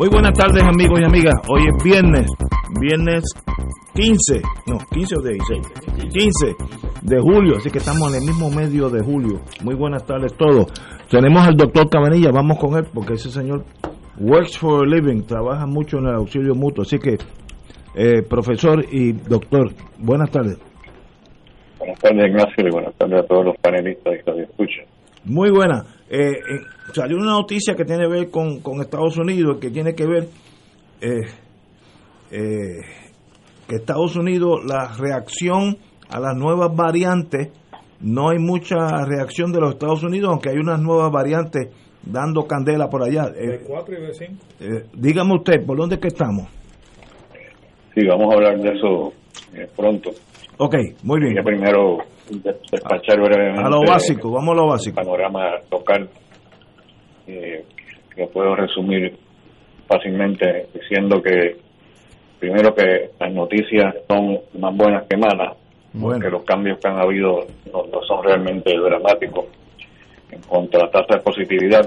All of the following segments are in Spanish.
Muy buenas tardes amigos y amigas. Hoy es viernes, viernes 15, no, 15 o 16, 15 de julio, así que estamos en el mismo medio de julio. Muy buenas tardes todos. Tenemos al doctor Cabanilla, vamos con él porque ese señor works for a living, trabaja mucho en el auxilio mutuo, así que eh, profesor y doctor, buenas tardes. Buenas tardes Ignacio y buenas tardes a todos los panelistas que nos escuchan. Muy buena. Eh, eh, salió una noticia que tiene que ver con, con Estados Unidos, que tiene que ver eh, eh, que Estados Unidos, la reacción a las nuevas variantes, no hay mucha reacción de los Estados Unidos, aunque hay unas nuevas variantes dando candela por allá. De 4 y de 5. Eh, dígame usted, ¿por dónde es que estamos? Sí, vamos a hablar de eso eh, pronto. Ok, muy bien. Primero despachar brevemente A lo básico, vamos a lo el básico. panorama local eh, que puedo resumir fácilmente diciendo que primero que las noticias son más buenas que malas Bueno. que los cambios que han habido no, no son realmente dramáticos en cuanto a la tasa de positividad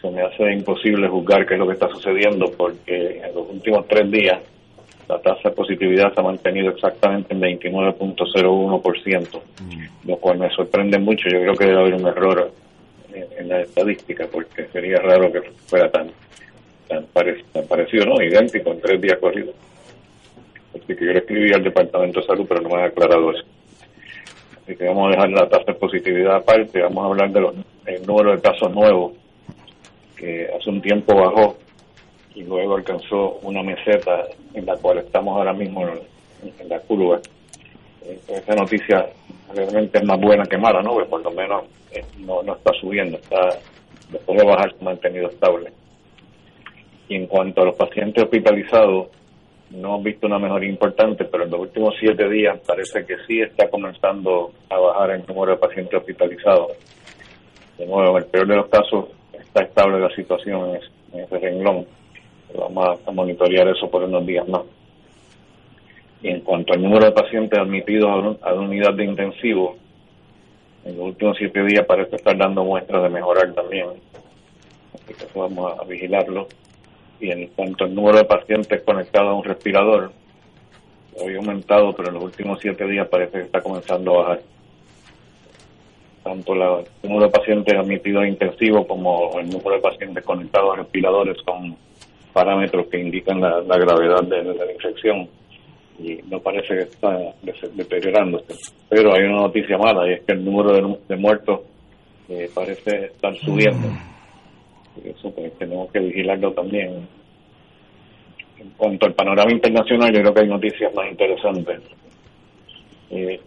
se me hace imposible juzgar qué es lo que está sucediendo porque en los últimos tres días la tasa de positividad se ha mantenido exactamente en 29.01%, lo cual me sorprende mucho. Yo creo que debe haber un error en, en la estadística, porque sería raro que fuera tan tan, pare- tan parecido, ¿no? Idéntico en tres días corridos. Así que yo le escribí al Departamento de Salud, pero no me han aclarado eso. Así que vamos a dejar la tasa de positividad aparte, vamos a hablar de los, el número de casos nuevos, que hace un tiempo bajó y luego alcanzó una meseta en la cual estamos ahora mismo en, la curva. Eh, Esa noticia realmente es más buena que mala, ¿no? Porque por lo menos eh, no, está subiendo, está después de bajar mantenido estable. Y en cuanto a los pacientes hospitalizados, no hemos visto una mejoría importante, pero en los últimos siete días parece que sí está comenzando a bajar el número de pacientes hospitalizados. De nuevo, en el peor de los casos, está estable la situación en ese, en ese renglón. Vamos a, monitorear eso por unos días más. Y en cuanto al número de pacientes admitidos a, la unidad de intensivo, en los últimos siete días parece estar dando muestras de mejorar también. Así que vamos a, vigilarlo. Y en cuanto al número de pacientes conectados a un respirador, había aumentado, pero en los últimos siete días parece que está comenzando a bajar. Tanto el número de pacientes admitidos a intensivo como el número de pacientes conectados a respiradores son parámetros que indican la, la gravedad de, de la infección y no parece que está deteriorándose. Pero hay una noticia mala y es que el número de, muertos eh, parece estar subiendo. Y eso pues, tenemos que vigilarlo también. En cuanto al panorama internacional, yo creo que hay noticias más interesantes. Eh,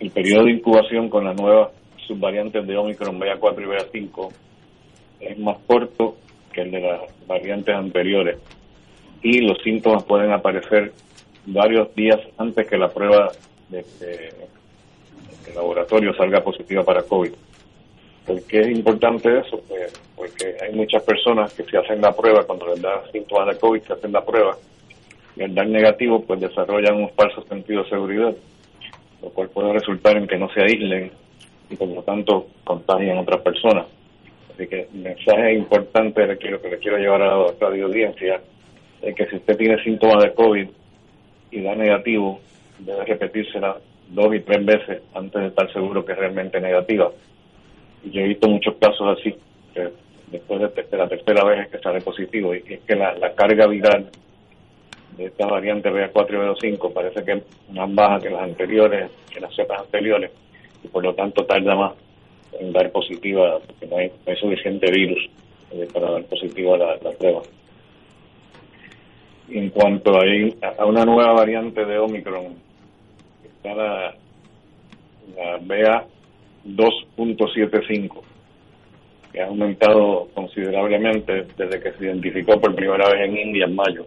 el periodo de incubación con las nuevas subvariantes de Omicron BA4 y BA5 es más corto que el de las variantes anteriores y los síntomas pueden aparecer varios días antes que la prueba de, laboratorio salga positiva para COVID. ¿Por qué es importante eso? Pues porque hay muchas personas que se hacen la prueba, cuando les da síntomas de COVID, se hacen la prueba, y al dar negativo, pues desarrollan un falso sentido de seguridad, lo cual puede resultar en que no se aíslen y por lo tanto contagien a otras personas. Así que el mensaje importante que quiero, que le quiero llevar a la radio audiencia es que si usted tiene síntomas de COVID y da negativo, debe repetírsela dos y tres veces antes de estar seguro que es realmente negativa. Y yo he visto muchos casos así, después de, la tercera vez que sale positivo, y es que la, carga viral de esta variante BA4 y BA5 parece que es más baja que las anteriores, que las cepas anteriores, y por lo tanto tarda más en dar positiva, porque no hay, suficiente virus eh, para dar positiva la, la prueba. En cuanto a, una nueva variante de Omicron, está la, la BA2.75 que ha aumentado considerablemente desde que se identificó por primera vez en India en mayo.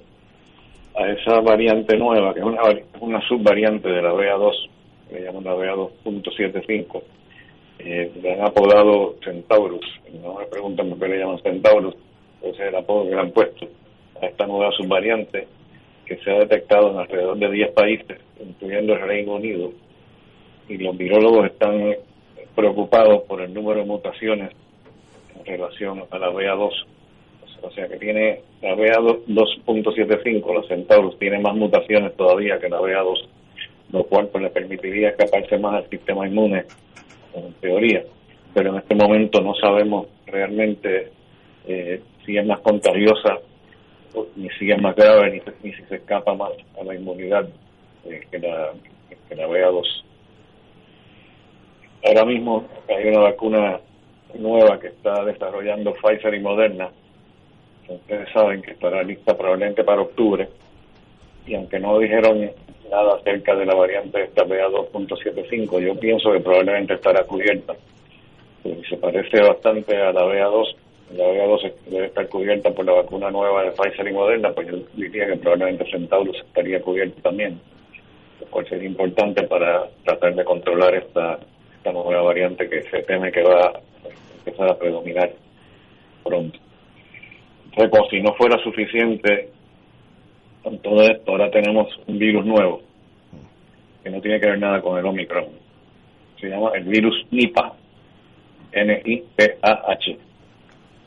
A esa variante nueva, que es una, una subvariante de la BA2, que llaman la BA2.75, eh, le han apodado Centaurus. No me preguntan por qué le llaman Centaurus, ese es el apodo que le han puesto a esta nueva subvariante que se ha detectado en alrededor de 10 países, incluyendo el Reino Unido. Y los virólogos están preocupados por el número de mutaciones relación a la BA2. O sea que tiene la BA2.75, la Centaurus, tiene más mutaciones todavía que la BA2, lo cual pues, le permitiría escaparse más al sistema inmune, en teoría. Pero en este momento no sabemos realmente eh, si es más contagiosa, ni si es más grave, ni, si se escapa más a la inmunidad eh, que, la, que la BA2. Ahora mismo hay una vacuna nueva que está desarrollando Pfizer y Moderna. Ustedes saben que estará lista probablemente para octubre. Y aunque no dijeron nada acerca de la variante esta BA2.75, yo pienso que probablemente estará cubierta. se parece bastante a la BA2. La BA2 debe estar cubierta por la vacuna nueva de Pfizer y Moderna, pues yo diría que probablemente Centaurus estaría cubierto también, lo cual sería importante para tratar de controlar esta, esta nueva variante que se teme que va empezar a predominar pronto. Entonces, si no fuera suficiente con todo esto, ahora tenemos un virus nuevo que no tiene que ver nada con el Omicron. Se llama el virus Nipah, N-I-P-A-H,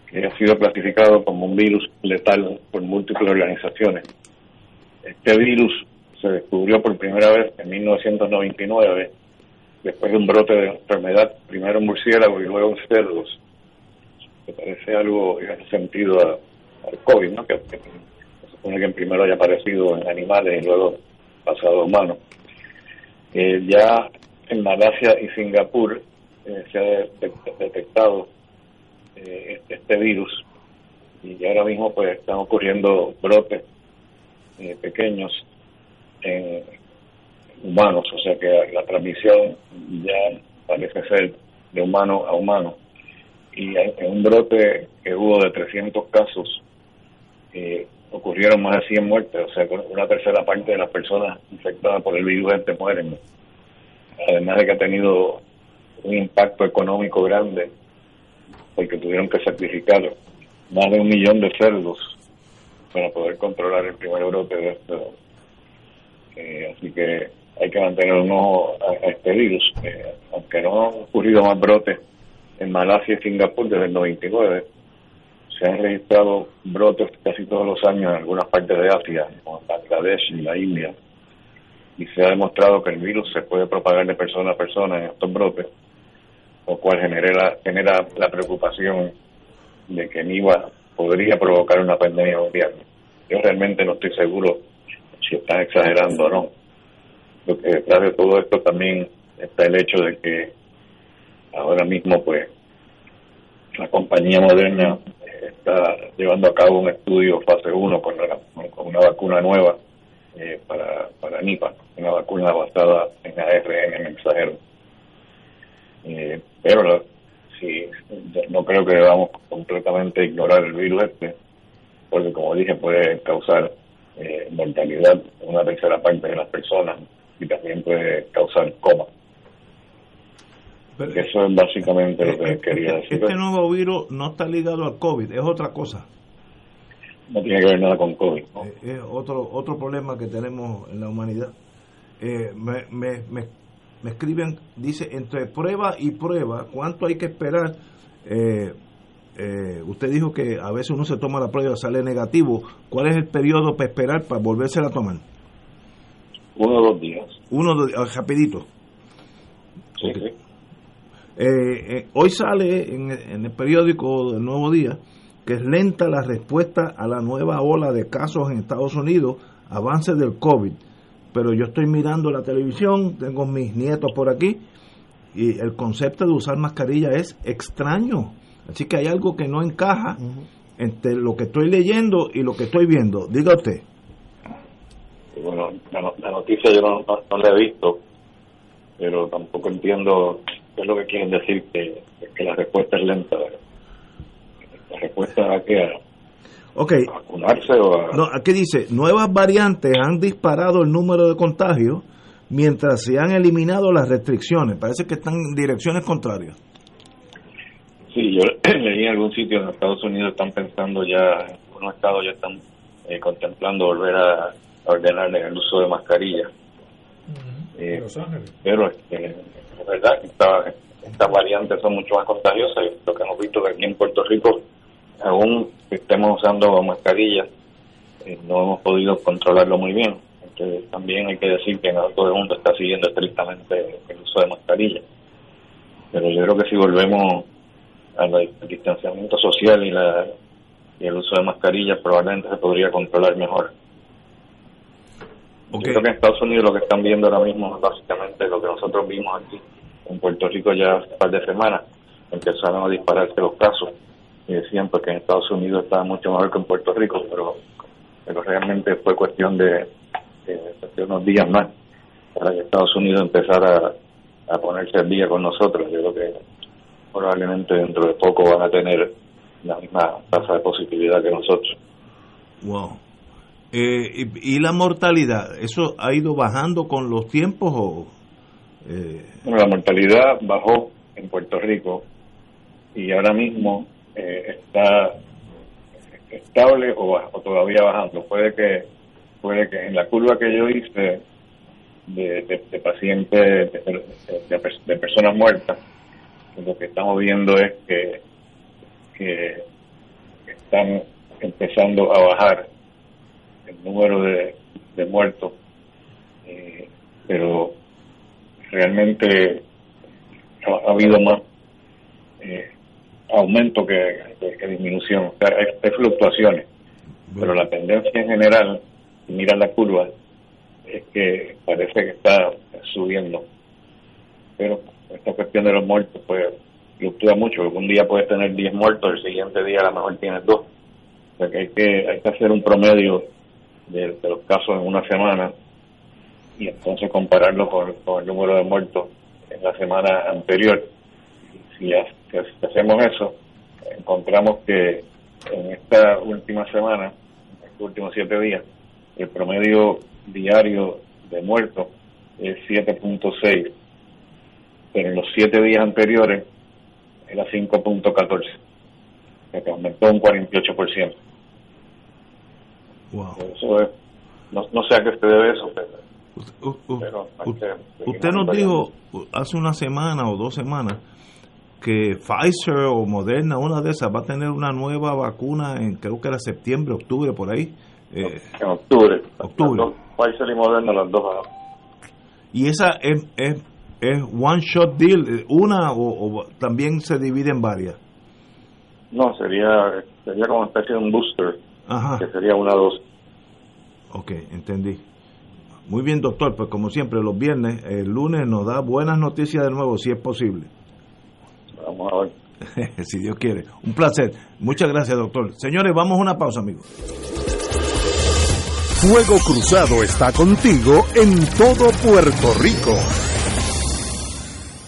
que ha sido clasificado como un virus letal por múltiples organizaciones. Este virus se descubrió por primera vez en 1999 después de un brote de enfermedad, primero en murciélagos y luego en cerdos, que parece algo en sentido al COVID, ¿no? Que, supone que primero haya aparecido en animales y luego pasado a humanos. Eh, ya en Malasia y Singapur eh, se ha detectado eh, este, este virus y ahora mismo pues están ocurriendo brotes pequeños en, humanos, o sea que la transmisión ya parece ser de humano a humano. Y en un brote que hubo de 300 casos, eh, ocurrieron más de 100 muertes, o sea una tercera parte de las personas infectadas por el virus este mueren. Además de que ha tenido un impacto económico grande, porque tuvieron que sacrificar más de un millón de cerdos para poder controlar el primer brote de esto. Eh, así que hay que mantener un ojo a, este virus. Eh, aunque no han ocurrido más brotes en Malasia y Singapur desde el 99, se han registrado brotes casi todos los años en algunas partes de Asia, como Bangladesh y la India, y se ha demostrado que el virus se puede propagar de persona a persona en estos brotes, lo cual genera, genera la preocupación de que NIVA podría provocar una pandemia mundial. Yo realmente no estoy seguro si están exagerando o no que detrás de todo esto también está el hecho de que ahora mismo pues la compañía moderna está llevando a cabo un estudio fase 1 con, con una vacuna nueva eh, para, para NIPA, una vacuna basada en ARN mensajero. Eh, pero no creo que debamos completamente ignorar el virus este, porque como dije puede causar eh, mortalidad una tercera parte de las personas y también puede causar coma. Eso es básicamente lo que quería decir. Este nuevo virus no está ligado al COVID, es otra cosa. No tiene que ver nada con COVID. Eh, es otro, otro problema que tenemos en la humanidad. Eh, me, me, me, escriben, dice, entre prueba y prueba, ¿cuánto hay que esperar? Eh, usted dijo que a veces uno se toma la prueba y sale negativo. ¿Cuál es el periodo para esperar para volverse a tomar? Uno o dos días. Uno, dos, ah, rapidito. Sí, Eh, hoy sale en, en el periódico del Nuevo Día que es lenta la respuesta a la nueva ola de casos en Estados Unidos, avance del COVID. Pero yo estoy mirando la televisión, tengo mis nietos por aquí, y el concepto de usar mascarilla es extraño. Así que hay algo que no encaja entre lo que estoy leyendo y lo que estoy viendo. Diga usted. Bueno, la, noticia yo no, la he visto, pero tampoco entiendo es lo que quieren decir, que, que la respuesta es lenta la respuesta a qué okay. vacunarse o a... No, aquí dice, nuevas variantes han disparado el número de contagios mientras se han eliminado las restricciones. Parece que están en direcciones contrarias. Sí, yo leí en algún sitio en Estados Unidos están pensando ya, en algunos estados ya están eh, contemplando volver a, ordenar el uso de mascarilla. Eh, pero este, es verdad que estas variantes son mucho más contagiosas lo que hemos visto que aquí en Puerto Rico aún estemos usando mascarillas, eh, no hemos podido controlarlo muy bien. Entonces, también hay que decir que no todo el mundo está siguiendo estrictamente el uso de mascarillas. Pero yo creo que si volvemos al distanciamiento social y, la, y el uso de mascarillas, probablemente se podría controlar mejor. Yo creo que en Estados Unidos lo que están viendo ahora mismo es básicamente lo que nosotros vimos aquí en Puerto Rico ya hace un par de semanas. Empezaron a dispararse los casos y decían porque en Estados Unidos estaba mucho mejor que en Puerto Rico, pero, pero realmente fue cuestión de, unos días más para que Estados Unidos empezara a, ponerse al día con nosotros. Yo creo que probablemente dentro de poco van a tener la misma tasa de positividad que nosotros. Wow. Eh, y, la mortalidad? ¿Eso ha ido bajando con los tiempos o...? Eh? Bueno, la mortalidad bajó en Puerto Rico y ahora mismo eh, está estable o, todavía bajando. Puede que puede que en la curva que yo hice de, pacientes, de, personas muertas, lo que estamos viendo es que, que están empezando a bajar el número de, muertos, eh, pero realmente ha, habido más eh, aumento que, disminución. O sea, hay, fluctuaciones, pero la tendencia en general, si miras la curva, es que parece que está subiendo. Pero esta cuestión de los muertos, pues fluctúa mucho. Un día puedes tener 10 muertos, el siguiente día a lo mejor tienes 2. O sea que hay que, hay que hacer un promedio de, los casos en una semana y entonces compararlo con, el número de muertos en la semana anterior. Si si hacemos eso, encontramos que en esta última semana, en estos últimos siete días, el promedio diario de muertos es 7.6, pero en los siete días anteriores era 5.14, que aumentó un 48%. Wow. Eso es, no, no sé a qué se debe eso, pero, usted nos dijo hace una semana o dos semanas que Pfizer o Moderna, una de esas, va a tener una nueva vacuna en creo que era septiembre, octubre, por ahí. Eh, en octubre. octubre. Pfizer y Moderna, las dos. ¿Y esa es, es, es one shot deal, una o, también se divide en varias? No, sería, sería como una especie de un booster, Ajá. que sería una dos. Ok, entendí. Muy bien, doctor, pues como siempre, los viernes, el lunes nos da buenas noticias de nuevo, si es posible. Vamos a ver. si Dios quiere. Un placer. Muchas gracias, doctor. Señores, vamos a una pausa, amigos. Fuego Cruzado está contigo en todo Puerto Rico.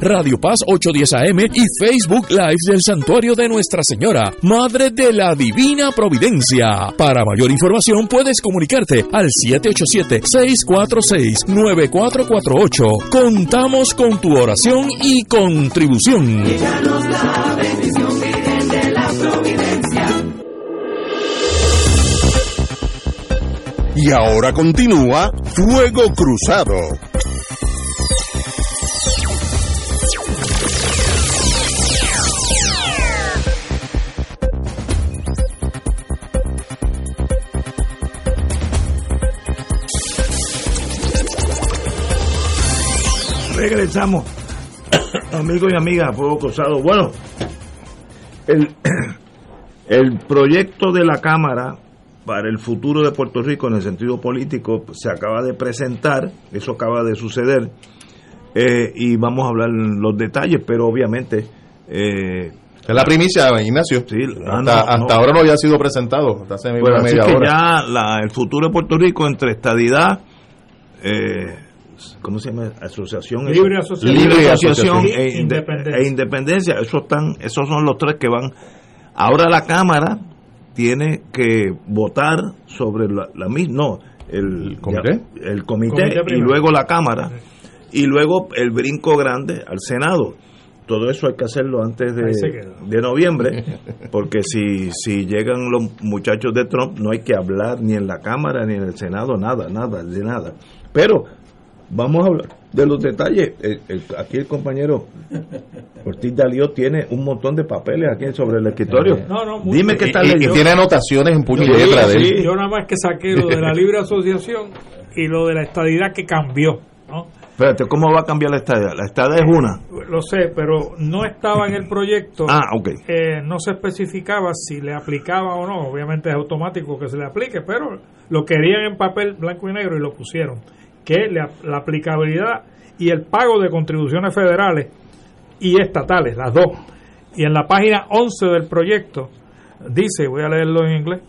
Radio Paz 810 AM y Facebook Live del Santuario de Nuestra Señora, Madre de la Divina Providencia. Para mayor información puedes comunicarte al 787-646-9448. Contamos con tu oración y contribución. Y ahora continúa Fuego Cruzado. Regresamos, amigos y amigas, Fuego Cruzado. Bueno, el, el proyecto de la Cámara para el futuro de Puerto Rico en el sentido político se acaba de presentar, eso acaba de suceder, eh, y vamos a hablar los detalles, pero obviamente... Eh, es la primicia, Ignacio. Sí, hasta, ahora no había sido presentado. Hasta hace así que ya el futuro de Puerto Rico entre estadidad, eh, ¿cómo se llama? Asociación Libre Asociación, e, e, independencia. Esos están, esos son los tres que van. Ahora la Cámara tiene que votar sobre la, misma, no, el, comité, el comité, y luego la Cámara y luego el brinco grande al Senado. Todo eso hay que hacerlo antes de, de noviembre, porque si, si llegan los muchachos de Trump no hay que hablar ni en la Cámara ni en el Senado, nada, nada, de nada. Pero Vamos a hablar de los detalles. aquí el compañero Ortiz Dalío tiene un montón de papeles aquí sobre el escritorio. Dime qué tal. Y, tiene anotaciones en puño y letra de él. Yo nada más que saqué lo de la libre asociación y lo de la estadidad que cambió. ¿no? Espérate, ¿cómo va a cambiar la estadidad? La estadidad es una. Lo sé, pero no estaba en el proyecto. ah, ok. Eh, no se especificaba si le aplicaba o no. Obviamente es automático que se le aplique, pero lo querían en papel blanco y negro y lo pusieron que la, aplicabilidad y el pago de contribuciones federales y estatales, las dos. Y en la página 11 del proyecto dice, voy a leerlo en inglés,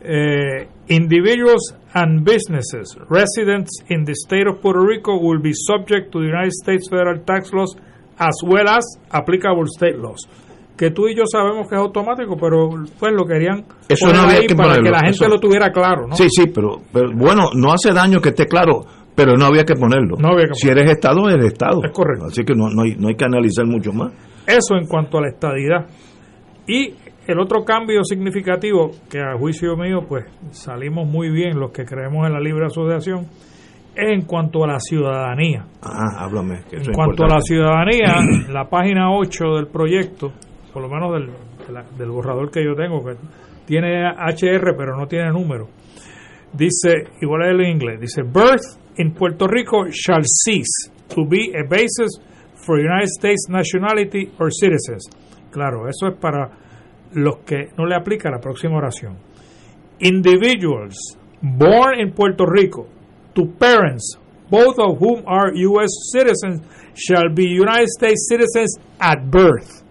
eh, individuals and businesses residents in the state of Puerto Rico will be subject to the United States federal tax laws as well as applicable state laws. Que tú y yo sabemos que es automático, pero pues lo querían Eso no ahí para que la gente lo tuviera claro, ¿no? Sí, sí, pero, pero bueno, no hace daño que esté claro pero no había que ponerlo. si eres Estado, eres Estado. Es correcto. Así que no, no, hay, no hay que analizar mucho más. Eso en cuanto a la estadidad. Y el otro cambio significativo, que a juicio mío, pues salimos muy bien los que creemos en la libre asociación, es en cuanto a la ciudadanía. Ah, háblame. en cuanto a la ciudadanía, la página 8 del proyecto, por lo menos del, del borrador que yo tengo, que tiene HR pero no tiene número, dice, igual es en inglés, dice Birth in Puerto Rico shall cease to be a basis for United States nationality or citizens. Claro, eso es para los que no le aplica la próxima oración. Individuals born in Puerto Rico to parents, both of whom are U.S. citizens, shall be United States citizens at birth.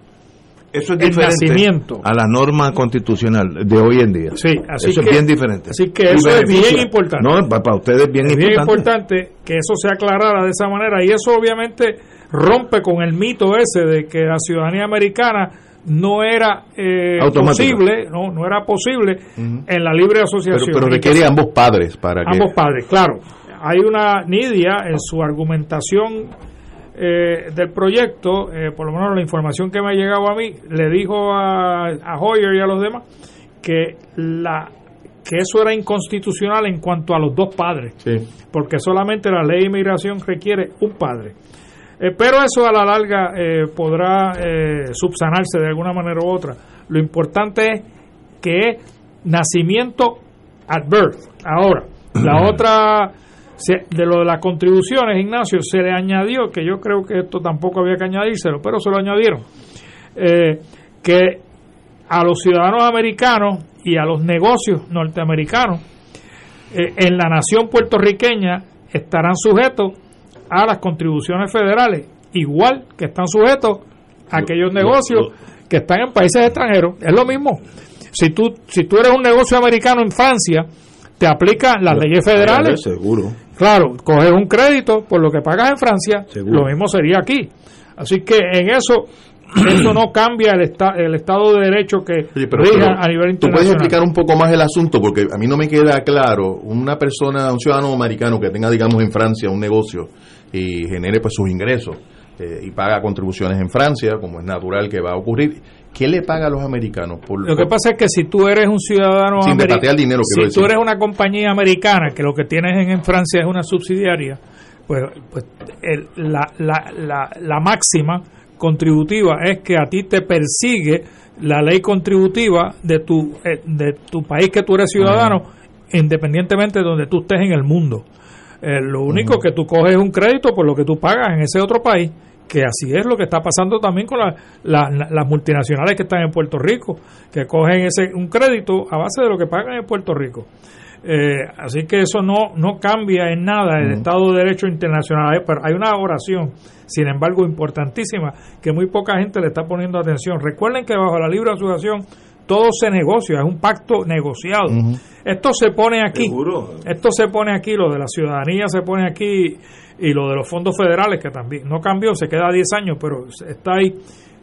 Eso es El diferente nacimiento. a la norma constitucional de hoy en día. Sí, así eso que- es bien diferente. así que eso es bien importante. No, pa- para ustedes es bien es bien importante. importante que eso se aclarara de esa manera y eso obviamente rompe con el mito ese de que la ciudadanía americana no era eh, posible, no, no era posible en la libre Pero, asociación. pero que requiere ambos padres para que. ambos padres, claro. Hay una Nidia en su argumentación eh, del proyecto, eh, por lo menos la información que me ha llegado a mí, le dijo a, a Hoyer y a los demás que la que eso era inconstitucional en cuanto a los dos padres, Sí. porque solamente la ley de inmigración requiere un padre. Eh, pero eso a la larga eh, podrá eh, subsanarse de alguna manera u otra. Lo importante es que es nacimiento at birth. Ahora, la otra, se- de lo de las contribuciones, Ignacio, se le añadió, que yo creo que esto tampoco había que añadírselo, pero se lo añadieron, eh, que a los ciudadanos americanos y a los negocios norteamericanos eh, en la nación puertorriqueña estarán sujetos a las contribuciones federales, igual que están sujetos a aquellos negocios que están en países extranjeros. Es lo mismo. Si tú, si tú eres un negocio americano en Francia, te aplican las leyes federales. Seguro. Claro, coges un crédito por lo que pagas en Francia, Seguro. lo mismo sería aquí. Así que en eso, eso no cambia el, esta- el Estado de Derecho que Oye, pero- rija pero a nivel ¿Tú puedes internacional. explicar un poco más el asunto? Porque a mí no me queda claro. Una persona, un ciudadano americano que tenga, digamos, en Francia un negocio y genere pues sus ingresos eh, y paga contribuciones en Francia, como es natural que va a ocurrir, ¿qué le paga a los americanos? Por, Lo que por- pasa es que si tú eres un ciudadano Sin ameri- repatriar dinero, si quiero tú decir. eres una compañía americana que lo que tienes en, en Francia es una subsidiaria, pues, pues el- la, la, la, la máxima contributiva es que a ti te persigue la ley contributiva de tu, eh, de tu país que tú eres ciudadano, independientemente de donde tú estés en el mundo. Eh, lo único que tú coges es un crédito por lo que tú pagas en ese otro país, que así es lo que está pasando también con la- la- la- las multinacionales que están en Puerto Rico, que cogen ese un crédito a base de lo que pagan en Puerto Rico. Eh, así que eso no, no cambia en nada el Estado de Derecho Internacional. Hay- Pero hay una oración, sin embargo, importantísima, que muy poca gente le está poniendo atención. Recuerden que bajo la libre asociación todo se negocia, es un pacto negociado. Esto se pone aquí. Seguro. Esto se pone aquí, lo de la ciudadanía se pone aquí y lo de los fondos federales que también no cambió, se queda 10 años, pero está ahí.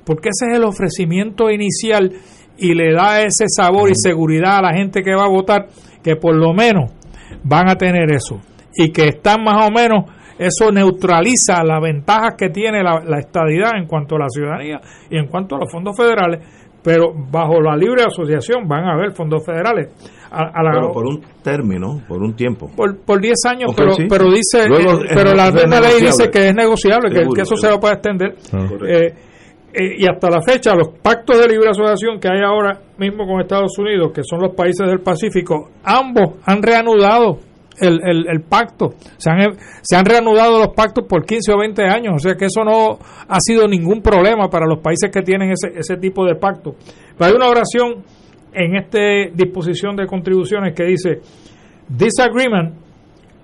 Porque ese es el ofrecimiento inicial y le da ese sabor y seguridad a la gente que va a votar que por lo menos van a tener eso y que están más o menos eso neutraliza las ventajas que tiene la, la estadidad en cuanto a la ciudadanía y en cuanto a los fondos federales pero bajo la libre asociación van a haber fondos federales a, a la- Pero por un término, por un tiempo. por, por 10 años, pero, sí. pero dice, Luego eh, pero la misma ley dice que es negociable, que, Seguro, que eso se va a extender. Correcto. Eh, eh, y hasta la fecha, los pactos de libre asociación que hay ahora mismo con Estados Unidos, que son los países del Pacífico, ambos han reanudado el, el, el pacto. Se han, se han reanudado los pactos por 15 o 20 años, o sea que eso no ha sido ningún problema para los países que tienen ese, ese tipo de pacto. Pero hay una oración en esta disposición de contribuciones que dice, This agreement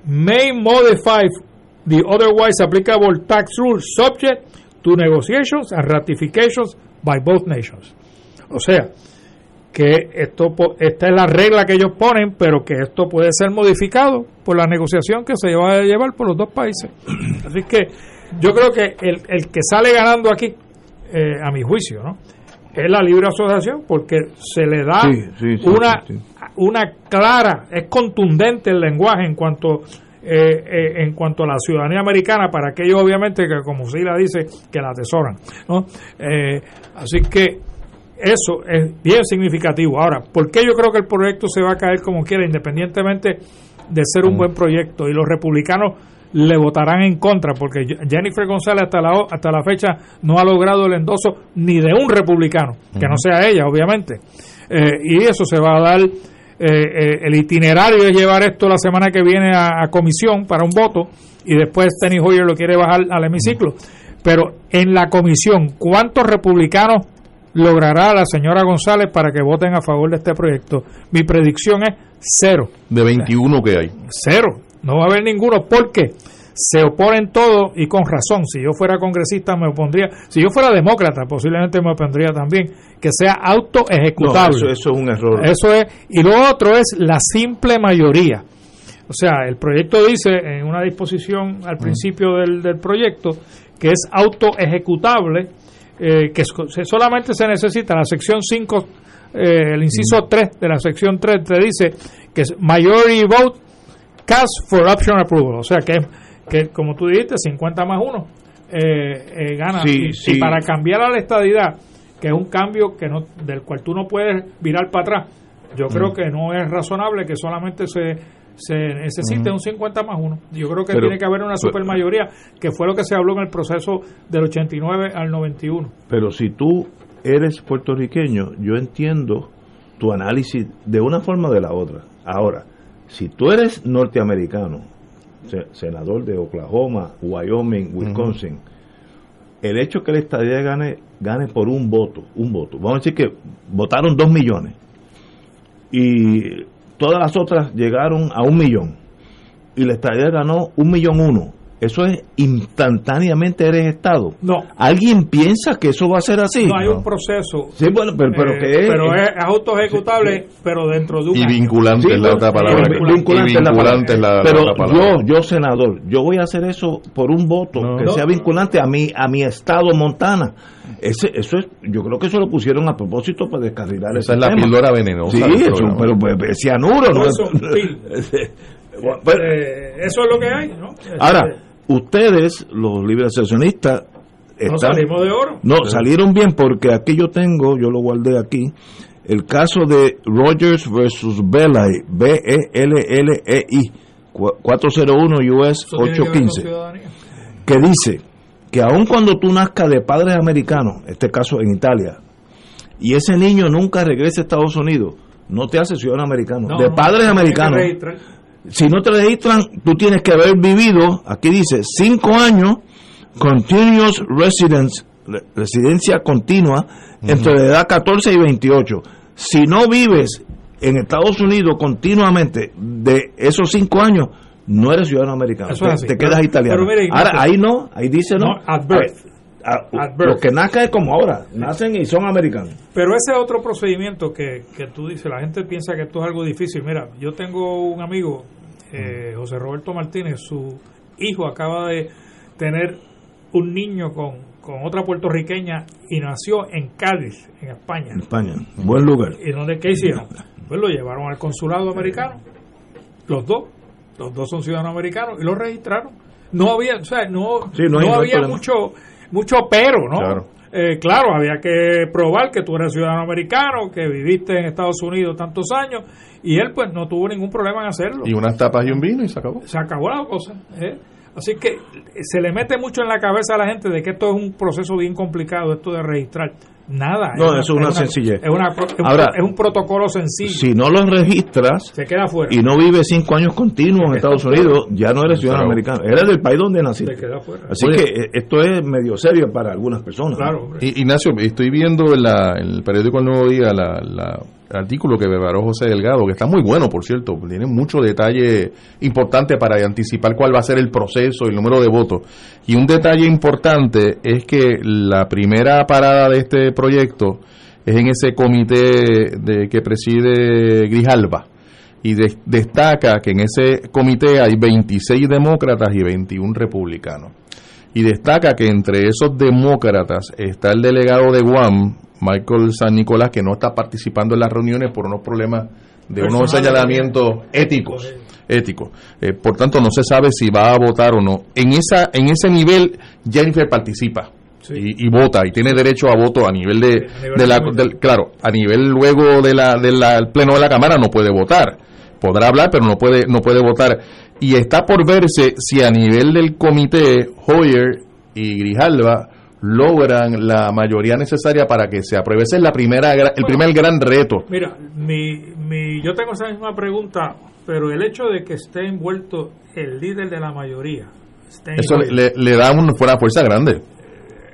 may modify the otherwise applicable tax rules subject to negotiations and ratifications by both nations. O sea, que esto esta es la regla que ellos ponen, pero que esto puede ser modificado por la negociación que se va a llevar por los dos países. Así que yo creo que el, el que sale ganando aquí, eh, a mi juicio, ¿no? Es la libre asociación porque se le da Sí, sí, sí, una una clara, es contundente el lenguaje en cuanto eh, eh, en cuanto a la ciudadanía americana para aquellos obviamente que como Sila dice que la atesoran, ¿no? Eh, así que eso es bien significativo. Ahora, ¿por qué yo creo que el proyecto se va a caer como quiera, independientemente de ser un buen proyecto? Y los republicanos le votarán en contra, porque Jennifer González hasta la, hasta la fecha no ha logrado el endoso ni de un republicano, que no sea ella, obviamente. Eh, y eso se va a dar, eh, eh, el itinerario es llevar esto la semana que viene a, a comisión para un voto, y después Tenny Hoyer lo quiere bajar al hemiciclo. Pero en la comisión, ¿cuántos republicanos logrará la señora González para que voten a favor de este proyecto? Mi predicción es cero. De 21 que hay. Cero. No va a haber ninguno porque se oponen todos y con razón. Si yo fuera congresista me opondría, si yo fuera demócrata posiblemente me opondría también, que sea auto ejecutable. eso, eso es un error. Eso es. Y lo otro es la simple mayoría. O sea, el proyecto dice en una disposición al principio del, del proyecto que es auto ejecutable, eh, que so- solamente se necesita la sección 5, eh, el inciso 3 de la sección 3 te dice que es majority vote cast for option approval. O sea, que, que como tú dijiste, 50 más 1 eh, eh, gana. Sí, y, sí. y para cambiar a la estadidad, que es un cambio que no del cual tú no puedes virar para atrás, yo creo que no es razonable que solamente se se necesite un 50 más 1. Yo creo que Pero- tiene que haber una pero- supermayoría, que fue lo que se habló en el proceso del 89 al 91. Pero si tú eres puertorriqueño, yo entiendo tu análisis de una forma o de la otra. Ahora, si tú eres norteamericano, se- senador de Oklahoma, Wyoming, Wisconsin, el hecho que la estadía gane, gane por un voto, un voto, vamos a decir que votaron dos millones y todas las otras llegaron a un millón y la estadía ganó un millón uno. Eso es instantáneamente eres Estado. No. ¿Alguien piensa que eso va a ser así? No hay un proceso. Sí, bueno, pero, pero eh, que es. pero es auto ejecutable, pero dentro de un Y vinculante Sí, es la bueno, otra palabra. vinculante y es la vinculante es la, la pero otra palabra. yo, yo senador, yo voy a hacer eso por un voto No. que No. sea vinculante a mi a mi estado Montana. Ese, eso es, yo creo que eso lo pusieron a propósito para descarrilar Esa el es la sistema. píldora venenosa. Sí, eso, pero pues, pues, cianuro, ¿no? Eso Eh, eso es lo que hay, ¿no? ahora, Este, ustedes, los libres no están, salimos de oro. no, salieron bien porque aquí yo tengo, yo lo guardé aquí, el caso de Rogers versus Belay, B-E-L-L-E-I, cua- 401 US Eso tiene que ver con 815, ciudadanía. que dice que aun cuando tú nazcas de padres americanos, este caso en Italia, y ese niño nunca regrese a Estados Unidos, no te hace ciudadano americano. No, de padres que americanos. Si no te registran, tú tienes que haber vivido, aquí dice, cinco años, continuous residence, re- residencia continua, entre la edad 14 y 28. Si no vives en Estados Unidos continuamente de esos cinco años, no eres ciudadano americano, te, quedas Pero- italiano. pero Ignacio, ahora, ahí no, ahí dice no. No, at birth. Birth. Los que nazcan es como ahora, nacen y son americanos. Pero ese otro procedimiento que, que tú dices, la gente piensa que esto es algo difícil. Mira, yo tengo un amigo, eh, José Roberto Martínez, su hijo acaba de tener un niño con, con otra puertorriqueña y nació en Cádiz, en España. En España, buen lugar. ¿Y dónde qué hicieron? Pues lo llevaron al consulado americano, los dos, los dos son ciudadanos americanos y los registraron. No había, o sea, no, Sí, no había problema. mucho, mucho pero, ¿no? Claro. Eh, claro, había que probar que tú eres ciudadano americano, que viviste en Estados Unidos tantos años, y él pues no tuvo ningún problema en hacerlo. Y unas tapas y un vino y se acabó. Se acabó la cosa. ¿eh? Así que se le mete mucho en la cabeza a la gente de que esto es un proceso bien complicado, esto de registrar. Nada. No, eso es una sencillez. Es, una pro- es un- Ahora, es un protocolo sencillo. Si no los registras, Se queda fuera. y no vives cinco años continuos en Estados Unidos, ya no eres ciudadano americano. Eres del país donde Se naciste. queda fuera. Así Oye. que eh, esto es medio serio para algunas personas. Claro. I- Ignacio, estoy viendo en, la- en el periódico El Nuevo Día la, la- artículo que preparó José Delgado, que está muy bueno, por cierto, tiene mucho detalle importante para anticipar cuál va a ser el proceso y el número de votos. Y un detalle importante es que la primera parada de este proyecto es en ese comité de, que preside Grijalba. Y de- destaca que en ese comité hay 26 demócratas y 21 republicanos y destaca que entre esos demócratas está el delegado de Guam, Michael San Nicolás, que no está participando en las reuniones por unos problemas de unos señalamientos éticos. éticos. Eh, por tanto, no se sabe si va a votar o no. En esa en ese nivel, Jennifer participa. Sí. Y, y vota y tiene derecho a voto a nivel de, Sí, a nivel de la claro a nivel luego de la del pleno de la cámara no puede votar podrá hablar pero no puede no puede votar. Y está por verse si a nivel del comité Hoyer y Grijalva logran la mayoría necesaria para que se apruebe. Ese es la primera el Bueno. primer gran reto. Mira, mi, mi, yo tengo esa misma pregunta, pero el hecho de que esté envuelto el líder de la mayoría, eso le, le da una fuerza grande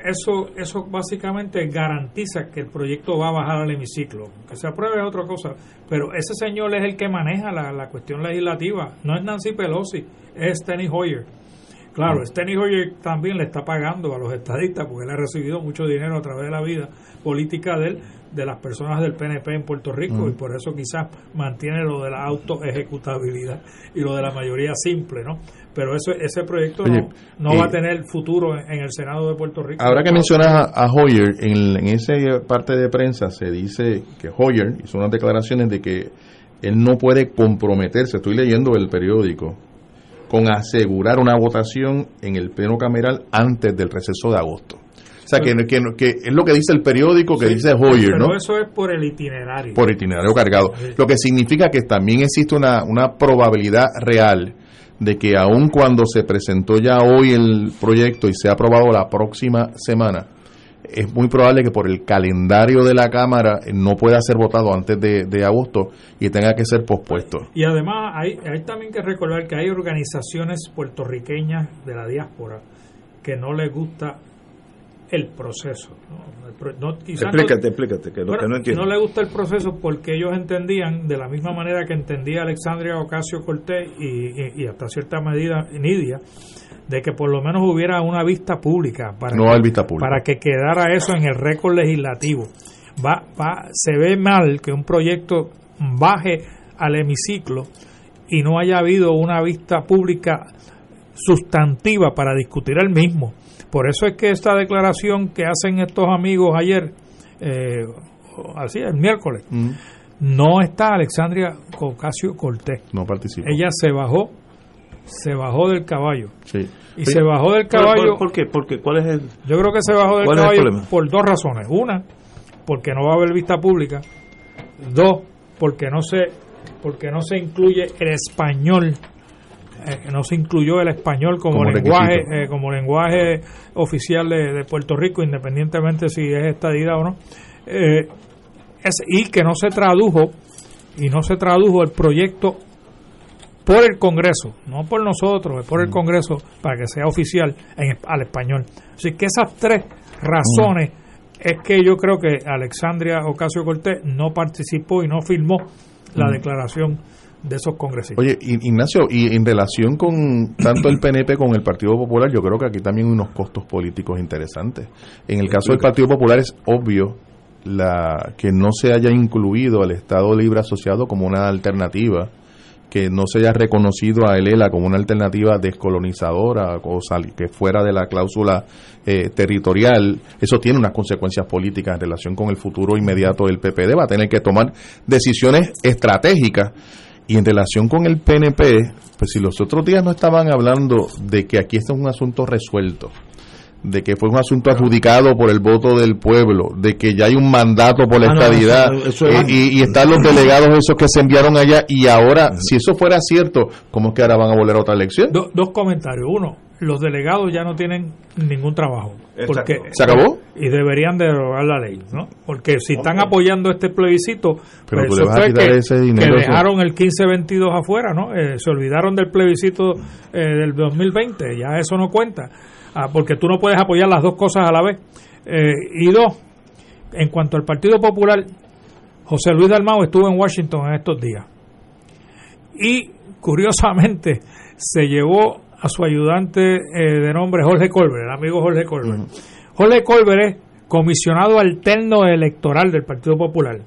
eso, eso básicamente garantiza que el proyecto va a bajar al hemiciclo. Que se apruebe es otra cosa, pero ese señor es el que maneja la, la cuestión legislativa, no es Nancy Pelosi, es Steny Hoyer. Claro, Steny Hoyer también le está pagando a los estadistas porque él ha recibido mucho dinero a través de la vida política de él, de las personas del PNP en Puerto Rico y por eso quizás mantiene lo de la auto-ejecutabilidad y lo de la mayoría simple, ¿no? Pero eso, ese proyecto no, no va a tener futuro en, el Senado de Puerto Rico. Ahora que mencionas a, Hoyer, en, en esa parte de prensa se dice que Hoyer hizo unas declaraciones de que él no puede comprometerse, estoy leyendo el periódico, con asegurar una votación en el pleno cameral antes del receso de agosto. O sea, que, que, es lo que dice el periódico que dice Hoyer, pero ¿no? eso es por el itinerario. Por itinerario cargado. Lo que significa que también existe una, una probabilidad real de que aun cuando se presentó ya hoy el proyecto y sea aprobado la próxima semana, es muy probable que por el calendario de la Cámara no pueda ser votado antes de, agosto y tenga que ser pospuesto. Y además hay, hay también que recordar que hay organizaciones puertorriqueñas de la diáspora que no les gusta el proceso. ¿no? explícate, explícate, que lo que no entiendo. No le gusta el proceso porque ellos entendían, de la misma manera que entendía Alexandria Ocasio Cortés y, y, hasta cierta medida Nidia, de que por lo menos hubiera una vista pública para, no que, vista pública. para que quedara eso en el récord legislativo. Va, va, se ve mal que un proyecto baje al hemiciclo y no haya habido una vista pública sustantiva para discutir el mismo. Por eso es que esta declaración que hacen estos amigos ayer, eh, así el miércoles, mm. no está Alexandria Ocasio Cortés. No participó. Ella se bajó se bajó del caballo. Sí. Y se bajó del caballo. ¿Por, qué? Porque, ¿Cuál es el.? Yo creo que se bajó del caballo por dos razones. Una, porque no va a haber vista pública. Dos, porque no se, porque no se incluye el español. Eh, no se incluyó el español como, lenguaje eh, como lenguaje oficial de, Puerto Rico, independientemente si es estadidad o no. Eh, es, y que no se tradujo y no se tradujo el proyecto por el Congreso, no por nosotros, es por el mm. Congreso para que sea oficial en, al español. Así que esas tres razones es que yo creo que Alexandria Ocasio Cortés no participó y no firmó la mm. declaración de esos congresistas. Oye, Ignacio, y en relación con tanto el PNP como el Partido Popular, yo creo que aquí también hay unos costos políticos interesantes. En el caso del Partido Popular es obvio la que no se haya incluido al Estado Libre Asociado como una alternativa que no se haya reconocido a ELA como una alternativa descolonizadora o que fuera de la cláusula eh, territorial, eso tiene unas consecuencias políticas en relación con el futuro inmediato del PPD. Va a tener que tomar decisiones estratégicas. Y en relación con el PNP, pues si los otros días no estaban hablando de que aquí esto es un asunto resuelto, de que fue un asunto adjudicado por el voto del pueblo, de que ya hay un mandato por la ah, estabilidad eh, y, están los delegados esos que se enviaron allá y ahora, si eso fuera cierto, ¿cómo es que ahora van a volver a otra elección? dos comentarios. Uno, los delegados ya no tienen ningún trabajo. Porque, ¿Se acabó? Y deberían derogar la ley, ¿no? Porque si están apoyando este plebiscito, Pero pues eso fue que, ese dinero, que dejaron el 1522 afuera, ¿no? Eh, se olvidaron del plebiscito eh, del 2020, ya eso no cuenta. Ah, porque tú no puedes apoyar las dos cosas a la vez. Eh, y dos, en cuanto al Partido Popular, José Luis Dalmau estuvo en Washington en estos días. Y curiosamente se llevó a su ayudante eh, de nombre Jorge Colbert, el amigo Jorge Colbert. Jorge Colbert es comisionado alterno electoral del Partido Popular.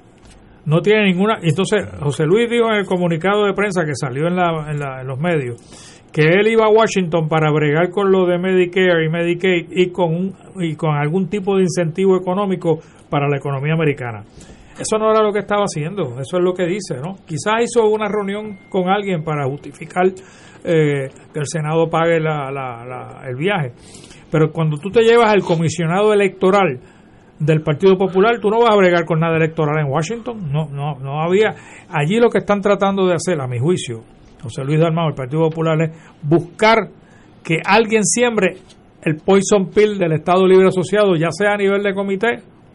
No tiene ninguna. Entonces, José Luis dijo en el comunicado de prensa que salió en, la, en los medios que él iba a Washington para bregar con lo de Medicare y Medicaid y con, y con algún tipo de incentivo económico para la economía americana. Eso no era lo que estaba haciendo, eso es lo que dice, ¿no? Quizás hizo una reunión con alguien para justificar eh, que el Senado pague el viaje. Pero cuando tú te llevas al comisionado electoral del Partido Popular, tú no vas a bregar con nada electoral en Washington. No, no, no había. Allí lo que están tratando de hacer, a mi juicio, José Luis Dalmau, el Partido Popular, es buscar que alguien siembre el poison pill del Estado Libre Asociado, ya sea a nivel de comité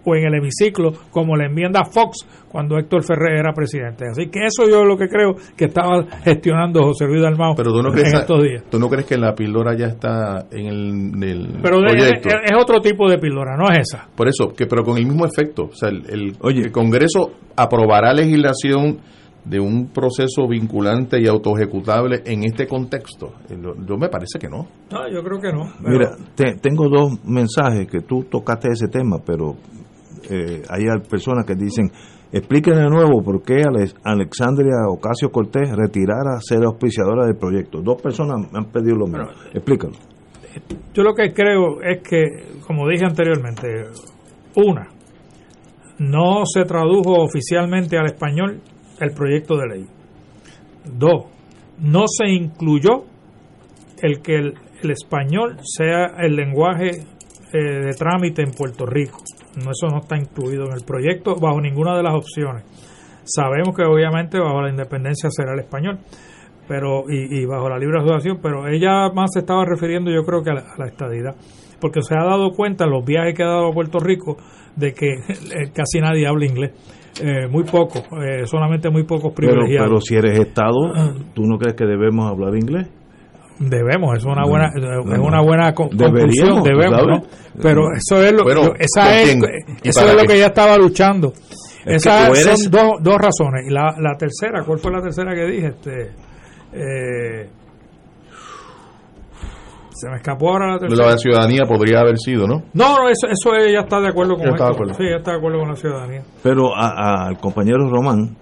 o en el hemiciclo, como la enmienda Fox cuando Héctor Ferrer era presidente. Así que eso yo lo que creo que estaba gestionando José Luis Dalmau Pero tú no en crees, estos días. ¿tú no crees que la píldora ya está en el, en el Pero es, proyecto? es otro tipo de píldora, no es esa. Por eso, que pero con el mismo efecto. O sea, el, el- Oye. el Congreso aprobará legislación de un proceso vinculante y autoejecutable en este contexto. Eh, Yo me parece que no. No, yo creo que no. pero- Mira, te- tengo dos mensajes que tú tocaste ese tema, pero eh, hay personas que dicen, explíquenme de nuevo por qué Alex- Alexandria Ocasio Cortés retirara ser auspiciadora del proyecto. Dos personas me han pedido lo mismo. Explícalo. Yo lo que creo es que, como dije anteriormente, una, no se tradujo oficialmente al español el proyecto de ley. Dos, no se incluyó el que el, español sea el lenguaje eh, de trámite en Puerto Rico. No, eso no está incluido en el proyecto bajo ninguna de las opciones. Sabemos que obviamente bajo la independencia será el español pero y, y bajo la libre asociación, pero ella más se estaba refiriendo yo creo que a la, a la estadidad, porque se ha dado cuenta en los viajes que ha dado a Puerto Rico de que eh, casi nadie habla inglés, eh, muy poco, eh, solamente muy pocos privilegiados. pero si eres Estado, ¿tú no crees que debemos hablar inglés? Debemos, es una buena, es no. una buena conclusión, debemos, ¿sabes? ¿no? Pero eso es lo, Bueno, yo- esa ¿con es, eso es lo que ella estaba luchando. Es Esas eres- son dos, dos razones. Y la, la tercera, ¿cuál fue la tercera que dije? Este, eh, se me escapó ahora la De tercera. la ciudadanía podría haber sido, ¿no? No, no, eso, eso ella está de acuerdo con está de esto. acuerdo. Sí, ella está de acuerdo con la ciudadanía. Pero a- a- al compañero Román,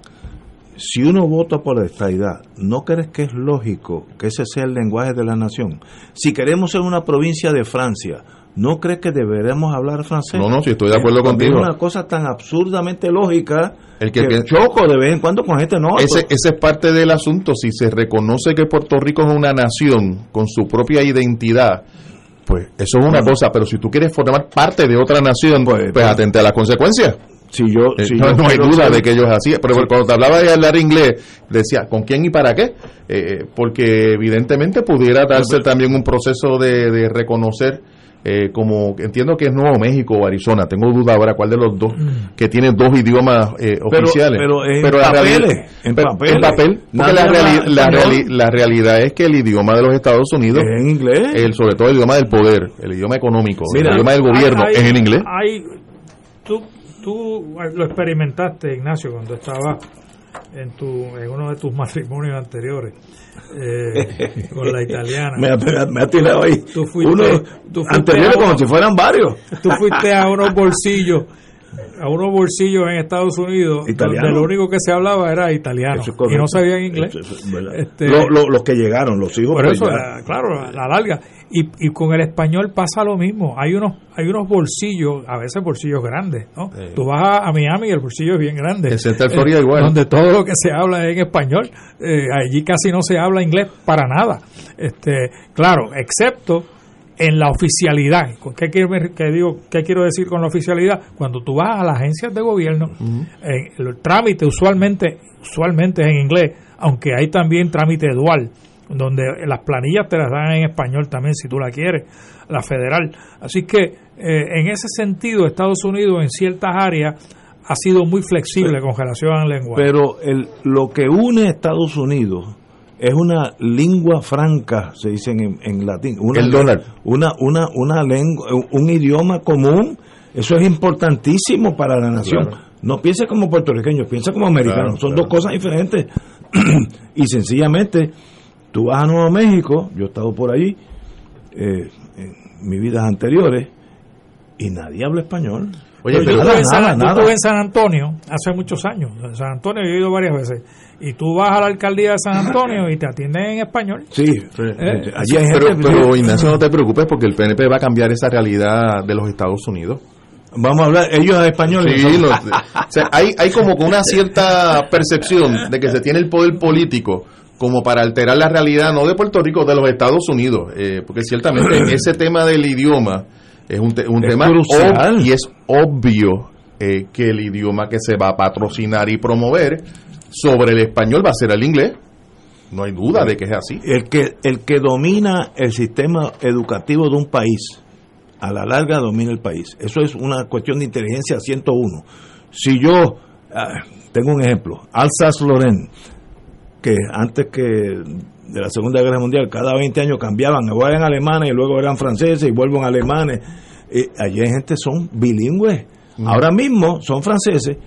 si uno vota por la estadidad, ¿no crees que es lógico que ese sea el lenguaje de la nación? Si queremos ser una provincia de Francia, ¿no crees que deberemos hablar francés? No, no, sí, estoy de acuerdo contigo. Es una cosa tan absurdamente lógica El que que, choco de vez en cuando con gente no. Ese, ese es parte del asunto. Si se reconoce que Puerto Rico es una nación con su propia identidad, pues eso es una cosa. Pero si tú quieres formar parte de otra nación, pues, Pues, atente a las consecuencias. si yo, Eh, si no, yo no hay duda ser- de que ellos hacían. Pero cuando te hablaba de hablar inglés, decía, ¿con quién y para qué? Eh, porque evidentemente pudiera darse también un proceso de, de reconocer, eh, como entiendo que es Nuevo México o Arizona, tengo duda ahora cuál de los dos, que tiene dos idiomas eh, Mm. Pero- oficiales. pero en la papeles, realidad- en pero- papeles. en papel, porque la, habla reali- la, español. reali- la realidad es que el idioma de los Estados Unidos, es en inglés. el, sobre todo el idioma del poder, el idioma económico, Mira, el idioma del gobierno, Hay- hay- es en inglés. hay- tú, tú lo experimentaste, Ignacio, cuando estabas en, tu, en uno de tus matrimonios anteriores eh, con la italiana. me, ha- me tirado ahí. Tú fuiste- Uno, tú fuiste anteriores a como si fueran varios. Tú fuiste a unos bolsillos a unos bolsillos en Estados Unidos Italiano. donde lo único que se hablaba era italiano es y no sabían inglés. Eso. Este- Lo- lo- los que llegaron, los hijos. Por eso, ya. la- claro, la, la larga. Y, y con el español pasa lo mismo. Hay unos hay unos bolsillos, a veces bolsillos grandes, ¿no? Tú vas a, a Miami y el bolsillo es bien grande. En Central Florida igual. Donde todo lo que se habla es en español. Eh, allí casi no se habla inglés para nada. Este, claro, excepto en la oficialidad. ¿Qué quiero, qué digo, ¿Qué quiero decir con la oficialidad? Cuando tú vas a las agencias de gobierno, eh, el trámite usualmente, usualmente es en inglés, aunque hay también trámite dual, donde las planillas te las dan en español también si tú la quieres, la federal. Así que eh, en ese sentido Estados Unidos en ciertas áreas ha sido muy flexible con relación al lenguaje. Pero el, lo que une a Estados Unidos es una lengua franca, se dice en, en latín. Una, El dólar. Una, una, una lengua, un idioma común. Eso es importantísimo para la nación. Claro. No piense como puertorriqueño, piensa como americano. Claro, Son claro. dos cosas diferentes. y sencillamente, tú vas a Nuevo México, yo he estado por allí, eh, en mis vidas anteriores, y nadie habla español. Oye, Pero pero yo nada, estuve en San, nada, yo estuve en San Antonio hace muchos años. En San Antonio yo he ido varias veces. Y tú vas a la alcaldía de San Antonio y te atienden en español. Sí, Eh, allí hay Pero, gente- pero Ignacio, no te preocupes porque el PNP va a cambiar esa realidad de los Estados Unidos. Vamos a hablar, ellos en español. Sí, los- o sea, hay, hay como que una cierta percepción de que se tiene el poder político como para alterar la realidad, no de Puerto Rico, de los Estados Unidos, eh, porque ciertamente ese tema del idioma es un, te- un Es tema crucial. y es obvio eh, que el idioma que se va a patrocinar y promover sobre el español va a ser el inglés. No hay duda de que es así. el que el que domina el sistema educativo de un país a la larga domina el país. Eso es una cuestión de inteligencia 101. Si yo, ah, tengo un ejemplo, Alsace-Lorraine, que antes que de la Segunda Guerra Mundial, cada 20 años cambiaban, ahora eran alemanes y luego eran franceses y vuelven alemanes. Eh, allí hay gente son bilingües. Ahora mismo son franceses.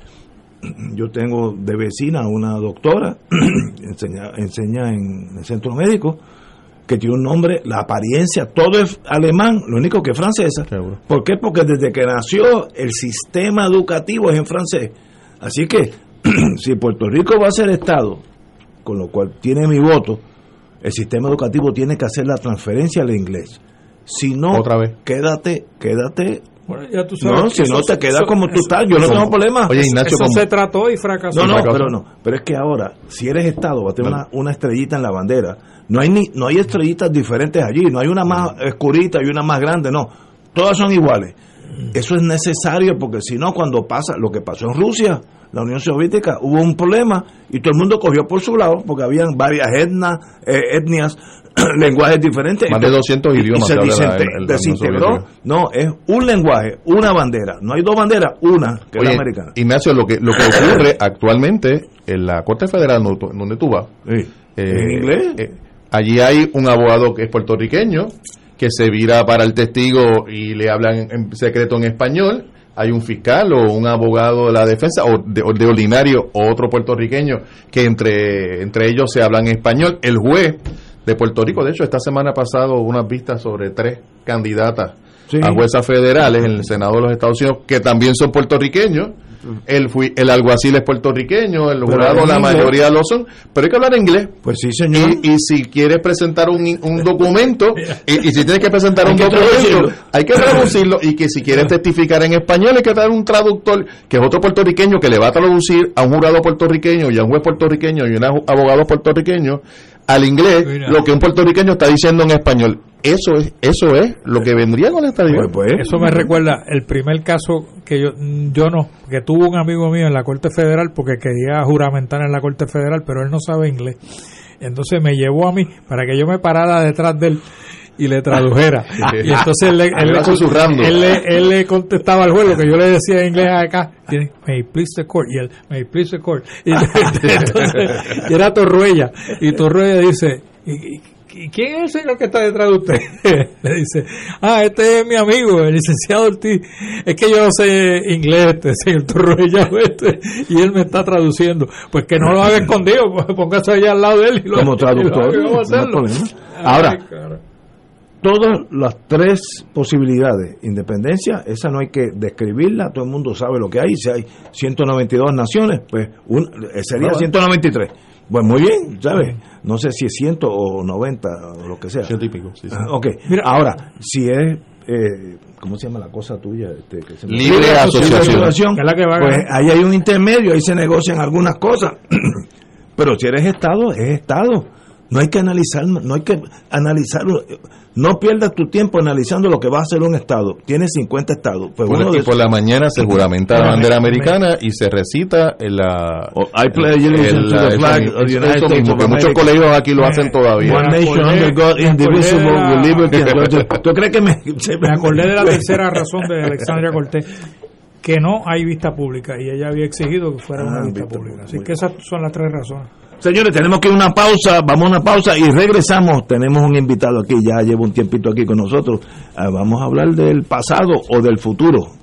Yo tengo de vecina una doctora, enseña, enseña en el centro médico, que tiene un nombre, la apariencia, todo es alemán, lo único que es francesa. ¿Por qué? Porque desde que nació el sistema educativo es en francés. Así que si Puerto Rico va a ser Estado, con lo cual tiene mi voto, el sistema educativo tiene que hacer la transferencia al inglés. Si no, Otra vez. quédate, quédate. Bueno, ya tú sabes No, si no te quedas eso- como tú eso- estás, yo no Como- tengo problema. Oye, Ignacio, Eso se trató y fracasó. No, no, pero no. Pero es que ahora, si eres Estado, va a tener una, una estrellita en la bandera. No hay ni, no hay estrellitas diferentes allí. No hay una más oscurita y una más grande. No, todas son iguales. Eso es necesario porque si no, cuando pasa lo que pasó en Rusia, la Unión Soviética, hubo un problema y todo el mundo cogió por su lado porque habían varias etnas, eh, etnias, lenguajes diferentes. Más de 200 Y- y idiomas se la- en- en desintegró. No, es un lenguaje, una bandera. No hay dos banderas, una, que es Oye, la americana. Ignacio, lo que, lo que ocurre actualmente en la Corte Federal donde tú- donde tú vas, Sí. eh, ¿En inglés? eh, allí hay un abogado que es puertorriqueño que se vira para el testigo y le hablan en, en secreto en español. Hay un fiscal o un abogado de la defensa o de, o de ordinario o otro puertorriqueño que entre, entre ellos se hablan español. El juez de Puerto Rico, de hecho, esta semana pasado unas vistas sobre tres candidatas Sí. a juezas federales en el Senado de los Estados Unidos que también son puertorriqueños. El, el alguacil es puertorriqueño, el jurado la mayoría lo son, pero hay que hablar inglés. Pues sí, señor. Y, y si quieres presentar un, un documento, y, y si tienes que presentar un documento, traducirlo. hay que traducirlo. Y que si quieres testificar en español, hay que traer un traductor, que es otro puertorriqueño, que le va a traducir a un jurado puertorriqueño y a un juez puertorriqueño y a un abogado puertorriqueño al inglés Mira. lo que un puertorriqueño está diciendo en español. Eso es, eso es lo que vendría con la estadía. Pues, pues, Eso me recuerda el primer caso que yo, yo no, que tuvo un amigo mío en la Corte Federal porque quería juramentar en la Corte Federal, pero él no sabe inglés. Entonces me llevó a mí para que yo me parara detrás de él y le tradujera. y entonces él, le- él, le- él le, él le contestaba al juez lo que yo le decía en inglés acá. May please the court. Y él, may please the court. Y entonces, y era Torruella. Y Torruella dice, ¿y, quién es el señor que está detrás de usted? Le dice, ah, este es mi amigo, el licenciado Ortiz. Es que yo no sé inglés, este señor Torruella, este, y él me está traduciendo. Pues que no lo haga escondido, póngase allá al lado de él y lo, como y lo traductor, haga, vamos a hacerlo. Ahora, Ay. Todas las tres posibilidades, independencia, esa no hay que describirla, todo el mundo sabe lo que hay, si hay 192 naciones, pues un, eh, sería 193. Pues muy bien, ¿sabes? No sé si es 100 o 90 o lo que sea. Ciento y pico, sí, sí. Ah, ok, Mira. ahora, si es, eh, ¿cómo se llama la cosa tuya? Este, que se me- Libre asociación. Que es la que va a pues ahí hay un intermedio, ahí se negocian algunas cosas. Pero si eres Estado, es Estado. No hay que analizar, no hay que analizarlo. No pierdas tu tiempo analizando lo que va a hacer un Estado. Tienes 50 Estados. Pues Por, uno de y por esos- la mañana se juramenta la bandera americana y se recita en la Oh, I pledge allegiance el- to the eso flag mismo, of the United States mismo, of que muchos colegios aquí lo hacen todavía. One nation acordé- under God, indivisible, with liberty and justice. ¿Tú crees que me, se- Me acordé de la tercera razón de Alexandria Cortés, que no hay vista pública y ella había exigido que fuera una Ah, vista vista pública. pública, Así que esas son las tres razones. Señores, tenemos que ir a una pausa, vamos a una pausa y regresamos. Tenemos un invitado aquí, ya lleva un tiempito aquí con nosotros. Ah, vamos a hablar del pasado o del futuro.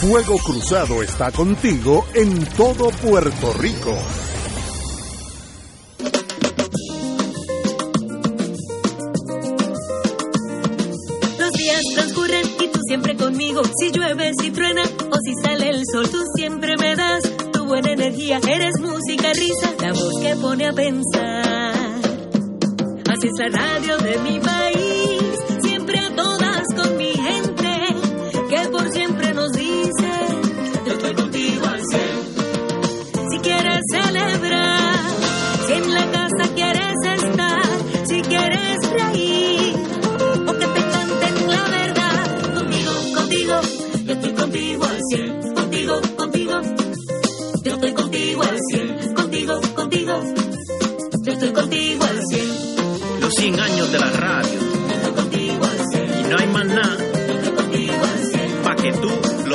Fuego Cruzado está contigo en todo Puerto Rico. Los días transcurren y tú siempre conmigo. Si llueve, si truena o si sale el sol, tú buena energía. Eres música, risa, la voz que pone a pensar. Así es la radio de mi país,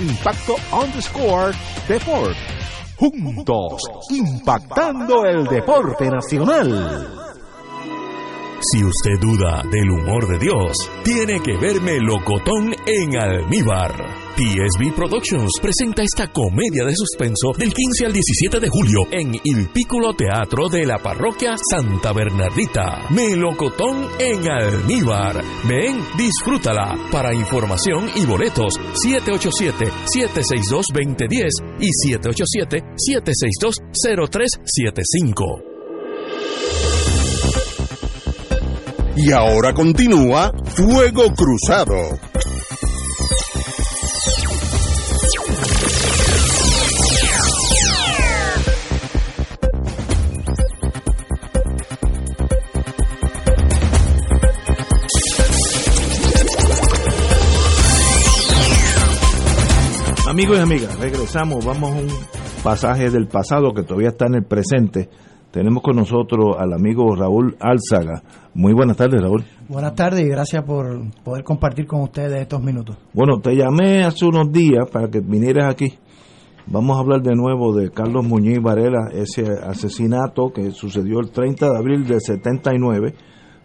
Impacto underscore Deport juntos impactando el deporte nacional. Si usted duda del humor de Dios, tiene que verme locotón en almíbar. TSB Productions presenta esta comedia de suspenso del 15 al 17 de julio en El Pículo Teatro de la Parroquia Santa Bernardita. Melocotón en almíbar. Ven, disfrútala. Para información y boletos, 787-762-2010 y 787-762-0375. Y ahora continúa Fuego Cruzado. Amigos y amigas, regresamos, vamos a un pasaje del pasado que todavía está en el presente. Tenemos con nosotros al amigo Raúl Álzaga. Muy buenas tardes, Raúl. Buenas tardes y gracias por poder compartir con ustedes estos minutos. Bueno, te llamé hace unos días para que vinieras aquí. Vamos a hablar de nuevo de Carlos Muñiz Varela, ese asesinato que sucedió el 30 de abril del 79,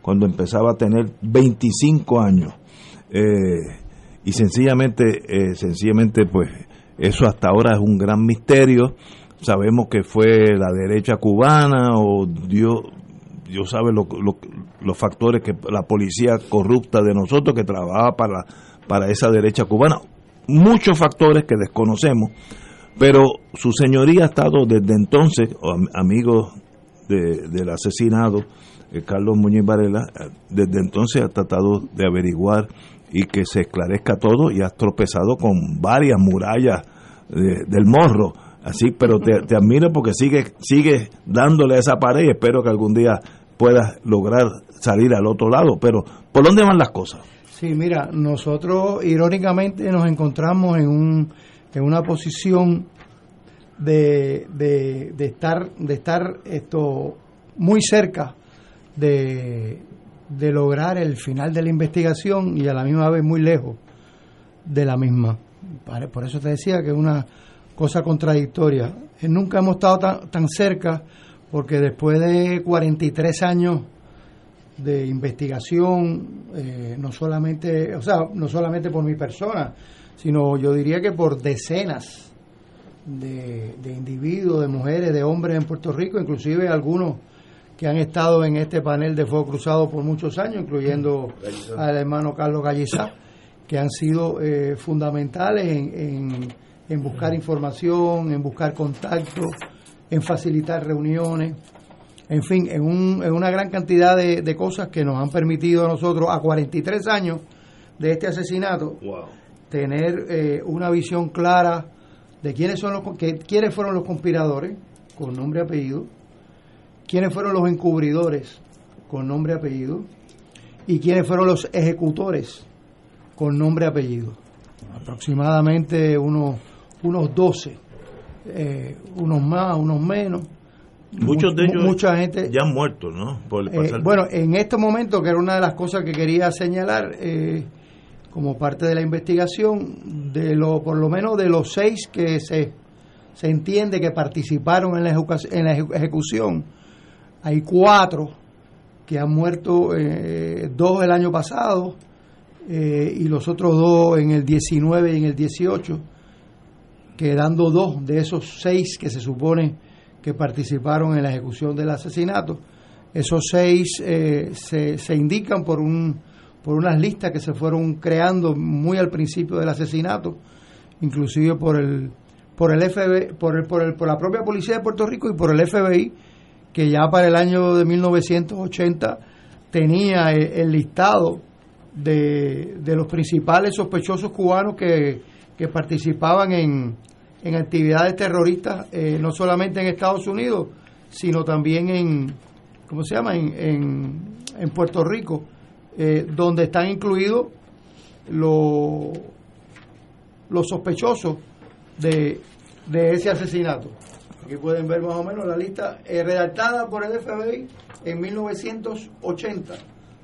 cuando empezaba a tener 25 años. Eh, y sencillamente, eh, sencillamente, pues eso hasta ahora es un gran misterio. Sabemos que fue la derecha cubana o Dios, Dios sabe lo, lo, los factores que la policía corrupta de nosotros que trabaja para, para esa derecha cubana. Muchos factores que desconocemos, pero su señoría ha estado desde entonces, amigo de, del asesinado, eh, Carlos Muñiz Varela, desde entonces ha tratado de averiguar y que se esclarezca todo y has tropezado con varias murallas de, del morro. Así, pero te, te, admiro porque sigue, sigue dándole a esa pared y espero que algún día puedas lograr salir al otro lado. Pero, ¿por dónde van las cosas? Sí, mira, nosotros irónicamente nos encontramos en, un, en una posición de, de, de estar, de estar esto muy cerca de, de lograr el final de la investigación y a la misma vez muy lejos de la misma. Por eso te decía que es una cosa contradictoria. Nunca hemos estado tan, tan cerca porque después de 43 años de investigación, eh, no solamente, o sea, no solamente por mi persona, sino yo diría que por decenas de, de individuos, de mujeres, de hombres en Puerto Rico, inclusive algunos que han estado en este panel de Fuego Cruzado por muchos años, incluyendo al hermano Carlos Gallizá, que han sido eh, fundamentales en, en, en, buscar información, en buscar contactos, en facilitar reuniones, en fin, en, un, en una gran cantidad de, de, cosas que nos han permitido a nosotros, a 43 años de este asesinato, wow. tener eh, una visión clara de quiénes, son los, que, quiénes fueron los conspiradores, con nombre y apellido, quiénes fueron los encubridores con nombre y apellido y quiénes fueron los ejecutores con nombre y apellido. Aproximadamente unos, unos 12, eh, unos más, unos menos. Muchos de ellos mucha gente, ya han muerto, ¿no? Por eh, bueno, en este momento, que era una de las cosas que quería señalar, eh, como parte de la investigación, de lo, por lo menos de los seis que se, se entiende que participaron en la, en la ejecución, hay cuatro que han muerto, eh, dos el año pasado eh, y los otros dos en el 19 y en el 18, quedando dos de esos seis que se supone que participaron en la ejecución del asesinato. Esos seis eh, se, se, indican por, un, por unas listas que se fueron creando muy al principio del asesinato, inclusive por el por el FBI, por, el, por, el, por la propia policía de Puerto Rico y por el FBI que ya para el año de 1980 tenía el, el listado de, de, los principales sospechosos cubanos que, que participaban en, en actividades terroristas, eh, no solamente en Estados Unidos, sino también en, ¿cómo se llama?, en, en, en Puerto Rico, eh, donde están incluidos los, los sospechosos de, de ese asesinato. Aquí pueden ver más o menos la lista eh, redactada por el FBI en 1980,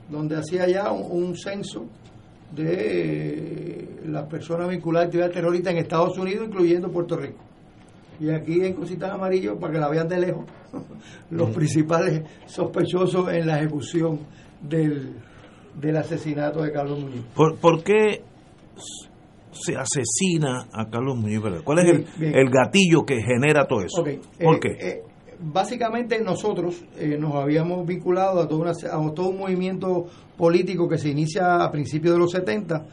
donde hacía ya un, un censo de eh, las personas vinculadas a actividad terrorista en Estados Unidos, incluyendo Puerto Rico. Y aquí en cositas amarillos, para que la vean de lejos, los principales sospechosos en la ejecución del, del asesinato de Carlos Muñoz. ¿Por, por qué se asesina a Carlos Muñoz? ¿Cuál es Bien, el, bien. el gatillo que genera todo eso? Ok, ¿Por eh, qué? eh, básicamente nosotros eh, nos habíamos vinculado a, toda una- a todo un movimiento político que se inicia a principios de los 70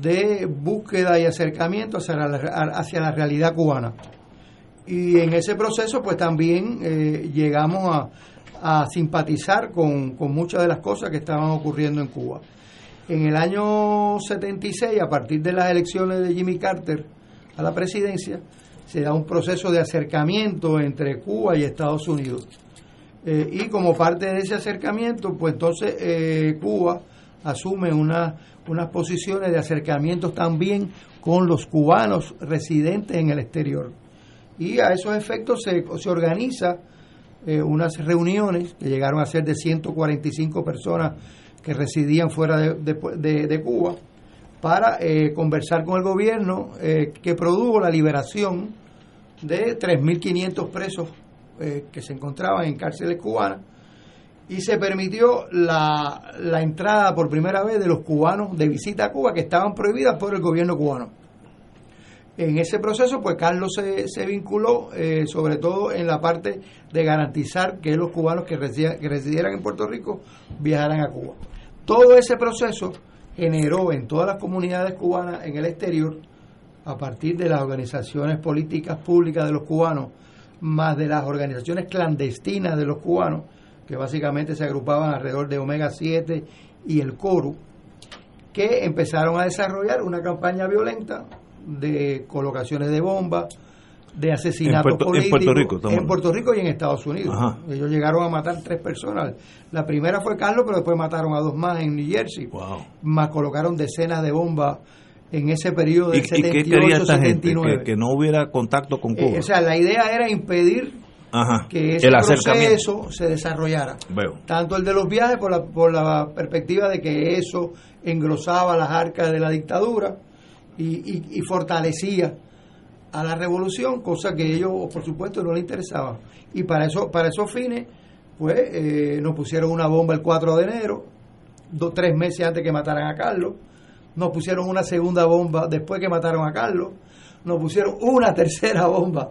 de búsqueda y acercamiento hacia la, hacia la realidad cubana. Y en ese proceso pues también eh, llegamos a, a simpatizar con, con muchas de las cosas que estaban ocurriendo en Cuba. En el año 76, a partir de las elecciones de Jimmy Carter a la presidencia, se da un proceso de acercamiento entre Cuba y Estados Unidos. Eh, y como parte de ese acercamiento, pues entonces eh, Cuba asume una- unas posiciones de acercamientos también con los cubanos residentes en el exterior. Y a esos efectos se, se organiza eh, unas reuniones que llegaron a ser de 145 personas que residían fuera de, de- Cuba para eh, conversar con el gobierno eh, que produjo la liberación de 3.500 presos eh, que se encontraban en cárceles cubanas y se permitió la, la entrada por primera vez de los cubanos de visita a Cuba que estaban prohibidas por el gobierno cubano. En ese proceso, pues Carlos se, se vinculó sobre todo en la parte de garantizar que los cubanos que, que residieran en Puerto Rico viajaran a Cuba. Todo ese proceso generó en todas las comunidades cubanas en el exterior, a partir de las organizaciones políticas públicas de los cubanos, más de las organizaciones clandestinas de los cubanos, que básicamente se agrupaban alrededor de Omega 7 y el CORU, que empezaron a desarrollar una campaña violenta de colocaciones de bombas, de asesinatos En Puerto- en Puerto Rico, estamos en Puerto Rico y en Estados Unidos. Ajá. Ellos llegaron a matar tres personas. La primera fue Carlos, pero después mataron a dos más en New Jersey. Más colocaron decenas de bombas en ese periodo ¿Y, de y qué quería esta gente? 78-79. Que, que no hubiera contacto con Cuba. Eh, o sea, la idea era impedir Ajá. que ese el proceso se desarrollara. Veo. Tanto el de los viajes por la, por la perspectiva de que eso engrosaba las arcas de la dictadura y, y- y fortalecía a la revolución, cosa que ellos, por supuesto, no les interesaba. Y para eso, para esos fines, pues eh, nos pusieron una bomba el 4 de enero, dos, tres meses antes que mataran a Carlos, nos pusieron una segunda bomba después que mataron a Carlos, nos pusieron una tercera bomba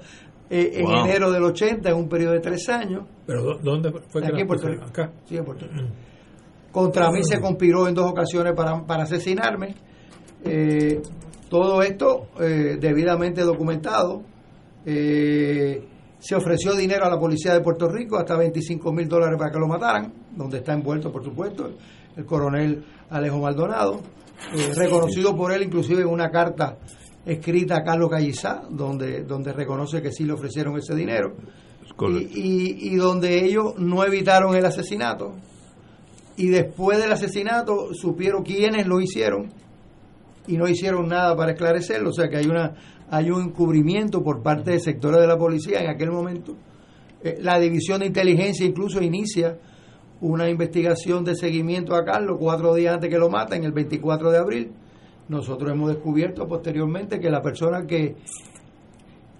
eh, en enero del 80, en un periodo de tres años. ¿Pero dó- dónde fue que Aquí en Puerto? Rico. Acá. Sí, en Puerto Rico. Contra mí se conspiró en dos ocasiones para, para asesinarme. Eh, todo esto eh, debidamente documentado. Eh, se ofreció dinero a la policía de Puerto Rico, hasta 25 mil dólares para que lo mataran, donde está envuelto, por supuesto, el coronel Alejo Maldonado, eh, reconocido por él inclusive en una carta escrita a Carlos Callizá, donde, donde reconoce que sí le ofrecieron ese dinero, y, y- y donde ellos no evitaron el asesinato, y después del asesinato supieron quiénes lo hicieron, y no hicieron nada para esclarecerlo, o sea que hay una hay un encubrimiento por parte de sectores de la policía en aquel momento. Eh, la división de inteligencia incluso inicia una investigación de seguimiento a Carlos cuatro días antes que lo maten, el 24 de abril. Nosotros hemos descubierto posteriormente que la persona que,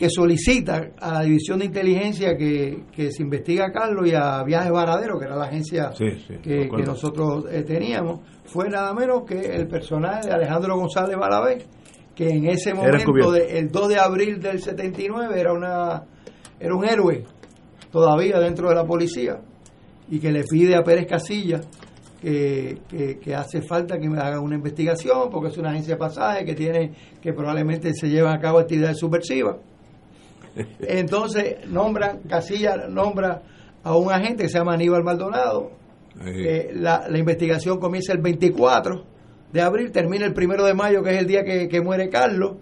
que solicita a la división de inteligencia que, que se investiga a Carlos y a Viajes Varadero, que era la agencia Sí, sí, que, nosotros eh, teníamos, fue nada menos que el personaje de Alejandro González Balavé, que en ese momento, de- el 2 de abril del 79, era, una, era un héroe todavía dentro de la policía y que le pide a Pérez Casilla que, que, que hace falta que me haga una investigación porque es una agencia de pasaje que tiene que probablemente se llevan a cabo actividades subversivas. Entonces nombran, Casilla nombra a un agente que se llama Aníbal Maldonado. Eh, la, la investigación comienza el 24 de abril, termina el primero de mayo, que es el día que, que muere Carlos,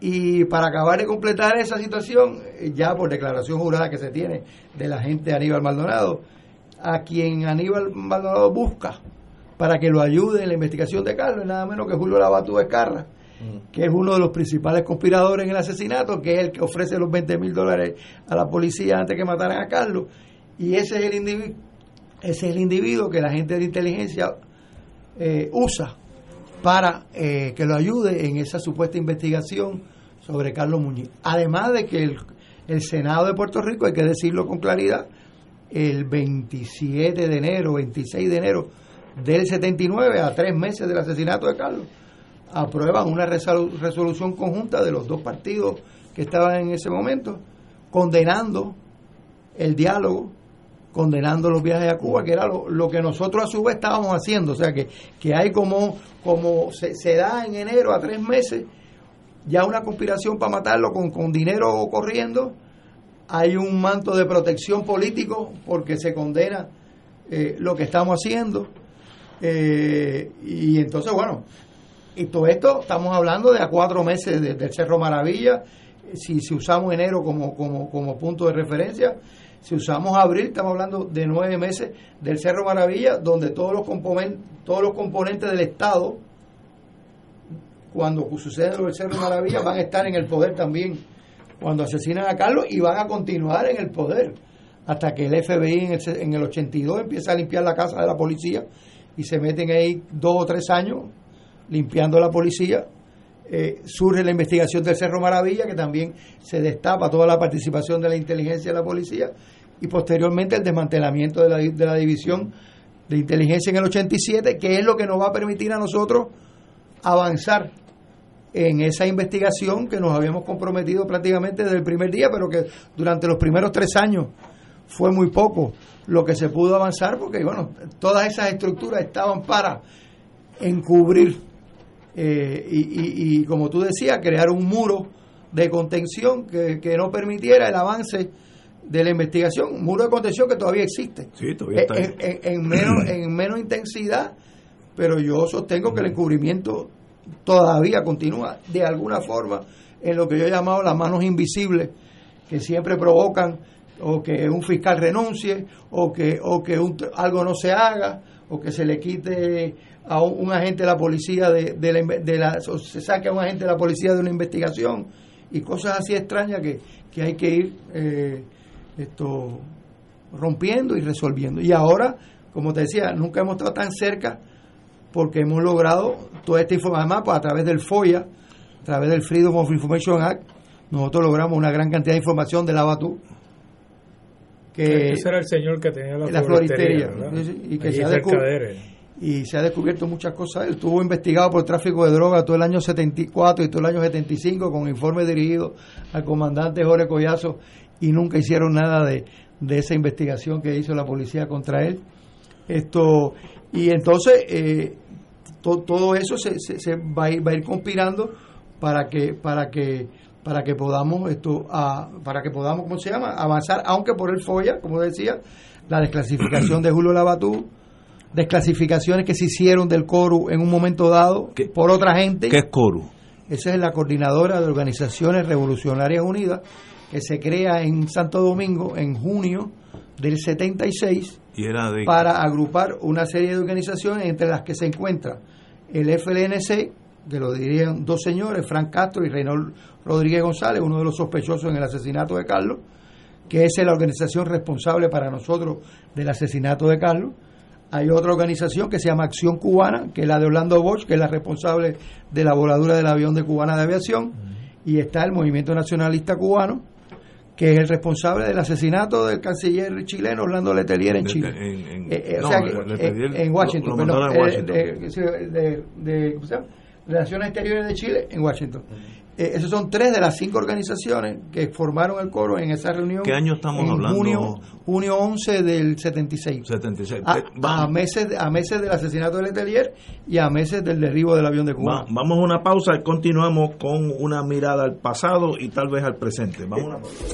Y para acabar de completar esa situación, ya por declaración jurada que se tiene de la gente de Aníbal Maldonado, a quien Aníbal Maldonado busca para que lo ayude en la investigación de Carlos, nada menos que Julio Labatú Escarra, que es uno de los principales conspiradores en el asesinato, que es el que ofrece los 20 mil dólares a la policía antes que mataran a Carlos. Y ese es el individuo, ese es el individuo que la gente de inteligencia eh, usa para eh, que lo ayude en esa supuesta investigación sobre Carlos Muñiz. Además de que el, el Senado de Puerto Rico, hay que decirlo con claridad, el 27 de enero, 26 de enero del 79, a tres meses del asesinato de Carlos, aprueban una resolu- resolución conjunta de los dos partidos que estaban en ese momento, condenando el diálogo, condenando los viajes a Cuba, que era lo, que nosotros a su vez estábamos haciendo. O sea que, que hay como, como se, se da en enero a tres meses ya una conspiración para matarlo con, con dinero corriendo, hay un manto de protección político porque se condena eh, lo que estamos haciendo. Eh, y entonces, bueno, y todo esto estamos hablando de a cuatro meses de- del Cerro Maravilla. Si, usamos enero como, como, como punto de referencia, si usamos abril, estamos hablando de nueve meses del Cerro Maravilla, donde todos los, componen- todos los componentes del Estado, cuando sucede lo del Cerro Maravilla, van a estar en el poder también cuando asesinan a Carlos y van a continuar en el poder hasta que el FBI en el, en el 82 empieza a limpiar la casa de la policía y se meten ahí dos o tres años limpiando la policía. Eh, surge la investigación del Cerro Maravilla, que también se destapa toda la participación de la inteligencia de la policía, y posteriormente el desmantelamiento de la, de la división de inteligencia en el 87, que es lo que nos va a permitir a nosotros avanzar en esa investigación que nos habíamos comprometido prácticamente desde el primer día, pero que durante los primeros tres años fue muy poco lo que se pudo avanzar, porque bueno, todas esas estructuras estaban para encubrir eh, y, y- y, como tú decías, crear un muro de contención que, que no permitiera el avance de la investigación, un muro de contención que todavía existe, Sí, todavía está ahí. en, en- en menos, en menos intensidad, pero yo sostengo que el encubrimiento todavía continúa de alguna forma en lo que yo he llamado las manos invisibles que siempre provocan o que un fiscal renuncie o que o que un- algo no se haga o que se le quite a un, un agente de la policía de, de la, de la- o se saque a un agente de la policía de una investigación y cosas así extrañas que, que hay que ir eh, esto rompiendo y resolviendo. Y ahora como te decía nunca hemos estado tan cerca porque hemos logrado toda esta información, además pues, a través del FOIA, a través del Freedom of Information Act, nosotros logramos una gran cantidad de información de la BATU, que Ese era el señor que tenía la, la floristería, y que Allí se ha. Y se ha descubierto muchas cosas. Estuvo investigado por tráfico de drogas todo el año 74 y todo el año 75 con informes dirigidos al comandante Jorge Collazo y nunca hicieron nada de, de esa investigación que hizo la policía contra él. Esto y entonces eh, to- todo eso se, se- se va, a ir, va a ir conspirando para que para que para que podamos esto a- para que podamos cómo se llama avanzar aunque por el FOIA como decía la desclasificación de Julio Labatú desclasificaciones que se hicieron del CORU en un momento dado por otra gente ¿Qué es Coru? esa es la coordinadora de Organizaciones Revolucionarias Unidas que se crea en Santo Domingo en junio del 76 Y era de... para agrupar una serie de organizaciones entre las que se encuentra el FLNC, que lo dirían dos señores, Frank Castro y Reynold Rodríguez González, uno de los sospechosos en el asesinato de Carlos, que es la organización responsable para nosotros del asesinato de Carlos. Hay otra organización que se llama Acción Cubana, que es la de Orlando Bosch, que es la responsable de la voladura del avión de Cubana de Aviación. Y está el Movimiento Nacionalista Cubano, que es el responsable del asesinato del canciller chileno Orlando Letelier en Chile. En- Eh, eh, eh, Washington, perdón, a eh, Washington. de-. Relaciones Exteriores de Chile en Washington. Eh, esos son tres de las cinco organizaciones que formaron el coro en esa reunión. ¿Qué año estamos en hablando? Junio, junio 11 del 76. 76. A, a meses, a meses del asesinato de Letelier y a meses del derribo del avión de Cuba. va- vamos a una pausa y continuamos con una mirada al pasado y tal vez al presente. Vamos a una pausa.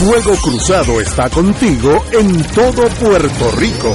Fuego Cruzado está contigo en todo Puerto Rico.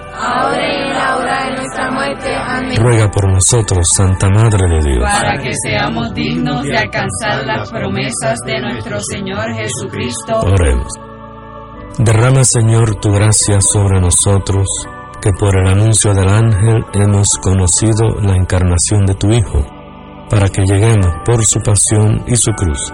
ahora y en la hora de nuestra muerte. Amén. Ruega por nosotros, Santa Madre de Dios. Para que seamos dignos de alcanzar las promesas de nuestro Señor Jesucristo. Oremos. Derrama, Señor, tu gracia sobre nosotros, que por el anuncio del ángel hemos conocido la encarnación de tu Hijo, para que lleguemos por su pasión y su cruz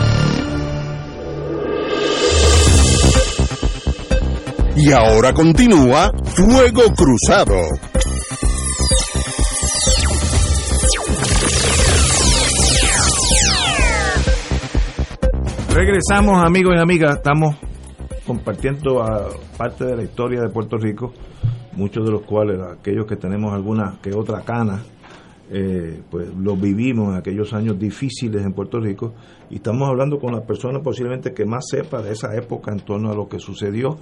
Y ahora continúa Fuego Cruzado. Regresamos amigos y amigas, estamos compartiendo a parte de la historia de Puerto Rico, muchos de los cuales aquellos que tenemos alguna que otra cana, eh, pues lo vivimos en aquellos años difíciles en Puerto Rico. Y estamos hablando con la persona posiblemente que más sepa de esa época en torno a lo que sucedió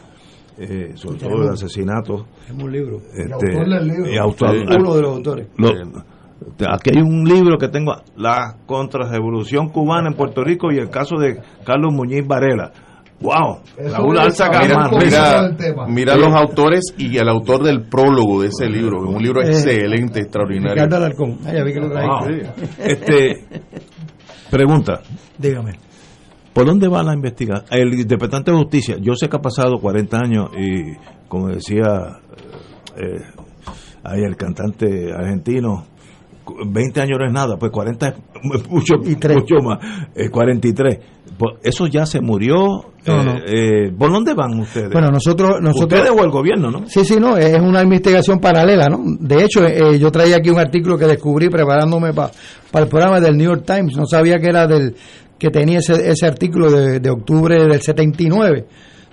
eh, sobre todo el asesinato. Es un libro. Este, autor del libro. y autor- Uno de los autores. Lo- aquí hay un libro que tengo, La contrarrevolución cubana en Puerto Rico y el caso de Carlos Muñiz Varela. ¡Wow! Raúl Alza Mira, mira, mira los autores y el autor del prólogo de ese libro, un libro Eh, excelente, extraordinario. Ricardo Alarcón. Ah, ya vi que lo traí. Wow. Este, pregunta. Dígame. ¿Por dónde va la investigación? El interpretante de justicia, yo sé que ha pasado 40 años y, como decía eh, ahí el cantante argentino, 20 años no es nada, pues 40 es mucho, mucho más, eh, 43. Pues, ¿Eso ya se murió? No, Eh, no. eh, ¿Por dónde van ustedes? Bueno, nosotros, nosotros ¿Ustedes o el gobierno, no? Sí, sí, no, es una investigación paralela, ¿no? De hecho, eh, yo traía aquí un artículo que descubrí preparándome para el programa del New York Times, no sabía que era del que tenía ese, ese artículo de, de octubre del 79,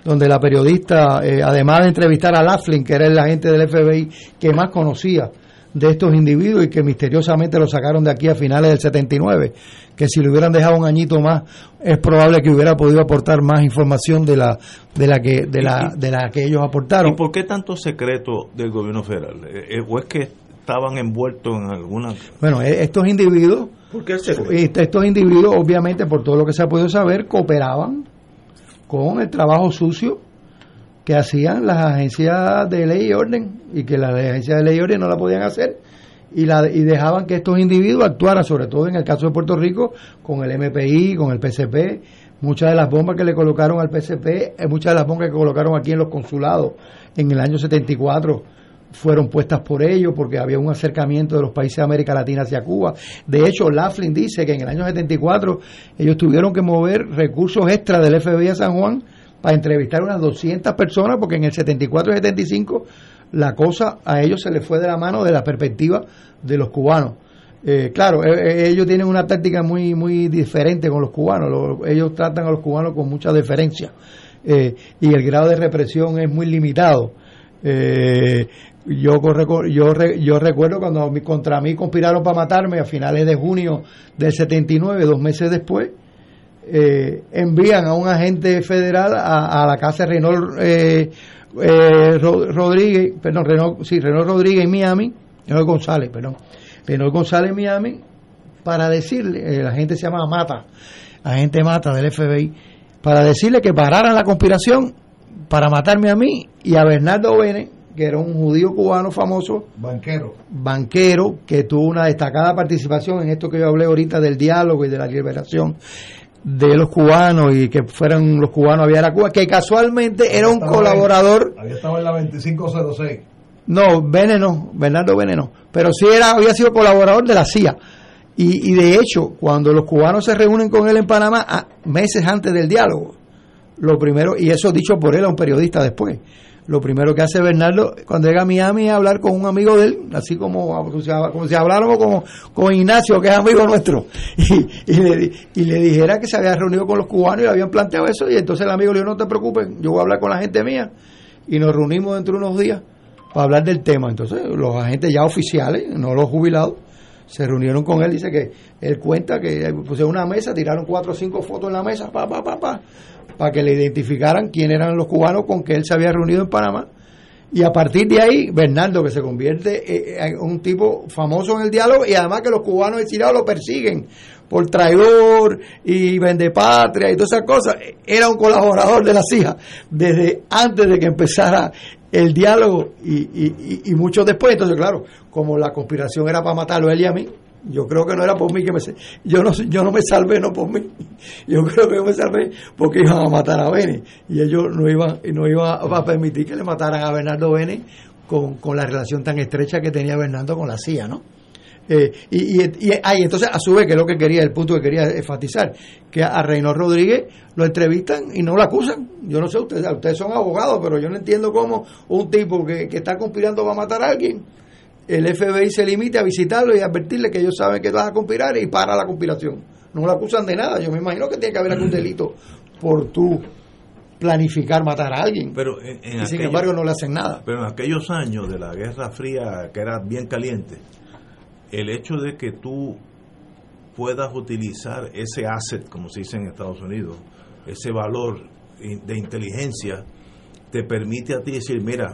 donde la periodista, eh, además de entrevistar a Laughlin, que era el agente del FBI que más conocía de estos individuos y que misteriosamente lo sacaron de aquí a finales del 79, que si le hubieran dejado un añito más es probable que hubiera podido aportar más información de la de la que de la de la que ellos aportaron. ¿Y por qué tanto secreto del gobierno federal? Eh, eh, ¿O es que estaban envueltos en alguna... Bueno, e- estos individuos ¿Por qué se Est- Estos individuos, obviamente, por todo lo que se ha podido saber, cooperaban con el trabajo sucio que hacían las agencias de ley y orden y que las agencias de ley y orden no la podían hacer y, la, y dejaban que estos individuos actuaran, sobre todo en el caso de Puerto Rico, con el MPI, con el PCP. Muchas de las bombas que le colocaron al PCP, eh, muchas de las bombas que colocaron aquí en los consulados en el año 74 fueron puestas por ellos porque había un acercamiento de los países de América Latina hacia Cuba. De hecho, Laughlin dice que en el año 74 ellos tuvieron que mover recursos extra del FBI a San Juan para entrevistar unas 200 personas porque en el 74 y 75 la cosa a ellos se les fue de la mano de la perspectiva de los cubanos. Eh, claro, eh, eh, ellos tienen una táctica muy muy diferente con los cubanos. Lo- ellos tratan a los cubanos con mucha deferencia eh, y el grado de represión es muy limitado. Yo, yo, yo recuerdo cuando contra mí conspiraron para matarme a finales de junio del 79, dos meses después, eh, envían a un agente federal a, a la casa de Renault eh, eh, Ro- Rodríguez, perdón, Renault, sí, Renault Rodríguez Miami, Renault González, perdón, Renault González Miami, para decirle, eh, la gente se llama Mata, agente Mata del FBI, para decirle que pararan la conspiración para matarme a mí y a Bernardo Bene, que era un judío cubano famoso, Banquero. banquero que tuvo una destacada participación en esto que yo hablé ahorita del diálogo y de la liberación de los cubanos y que fueran los cubanos a viajar a Cuba, que casualmente era un en- colaborador, Había estado en la 2506. no, Bene no, Bernardo Bene no, pero sí era, había sido colaborador de la CIA. Y, y de hecho, cuando los cubanos se reúnen con él en Panamá, a- meses antes del diálogo, lo primero, y eso dicho por él a un periodista después, lo primero que hace Bernardo cuando llega a Miami es hablar con un amigo de él, así como, como si, habláramos con, con Ignacio, que es amigo nuestro, y, y le, y le dijera que se había reunido con los cubanos y le habían planteado eso, y entonces el amigo le dijo, no te preocupes, yo voy a hablar con la gente mía, y nos reunimos dentro de unos días para hablar del tema. Entonces los agentes ya oficiales, no los jubilados, se reunieron con él, dice que él cuenta que pusieron una mesa, tiraron cuatro o cinco fotos en la mesa, pa, pa, pa, pa, para que le identificaran quién eran los cubanos con que él se había reunido en Panamá. Y a partir de ahí, Bernardo, que se convierte eh, en un tipo famoso en el diálogo, y además que los cubanos exiliados lo persiguen por traidor y vendepatria y todas esas cosas, era un colaborador de la CIA desde antes de que empezara el diálogo y, y, y- y mucho después. Entonces, claro, como la conspiración era para matarlo él y a mí, yo creo que no era por mí que me yo no yo no me salvé no por mí. Yo creo que yo me salvé porque iban a matar a Bene y ellos no iban no iban a permitir que le mataran a Bernardo Bene con, con la relación tan estrecha que tenía Bernardo con la CIA no Eh, y, y, y- ah, entonces a su vez que es lo que quería el punto que quería enfatizar que a Reynold Rodríguez lo entrevistan y no lo acusan. Yo no sé ustedes ustedes son abogados pero yo no entiendo cómo un tipo que, que está conspirando va a matar a alguien el FBI se limite a visitarlo y advertirle que ellos saben que vas a conspirar y para la conspiración. No lo acusan de nada. Yo me imagino que tiene que haber algún delito por tú planificar matar a alguien. Pero en, en y sin embargo no le hacen nada. Pero en aquellos años de la Guerra Fría, que era bien caliente, el hecho de que tú puedas utilizar ese asset, como se dice en Estados Unidos, ese valor de inteligencia, te permite a ti decir, mira,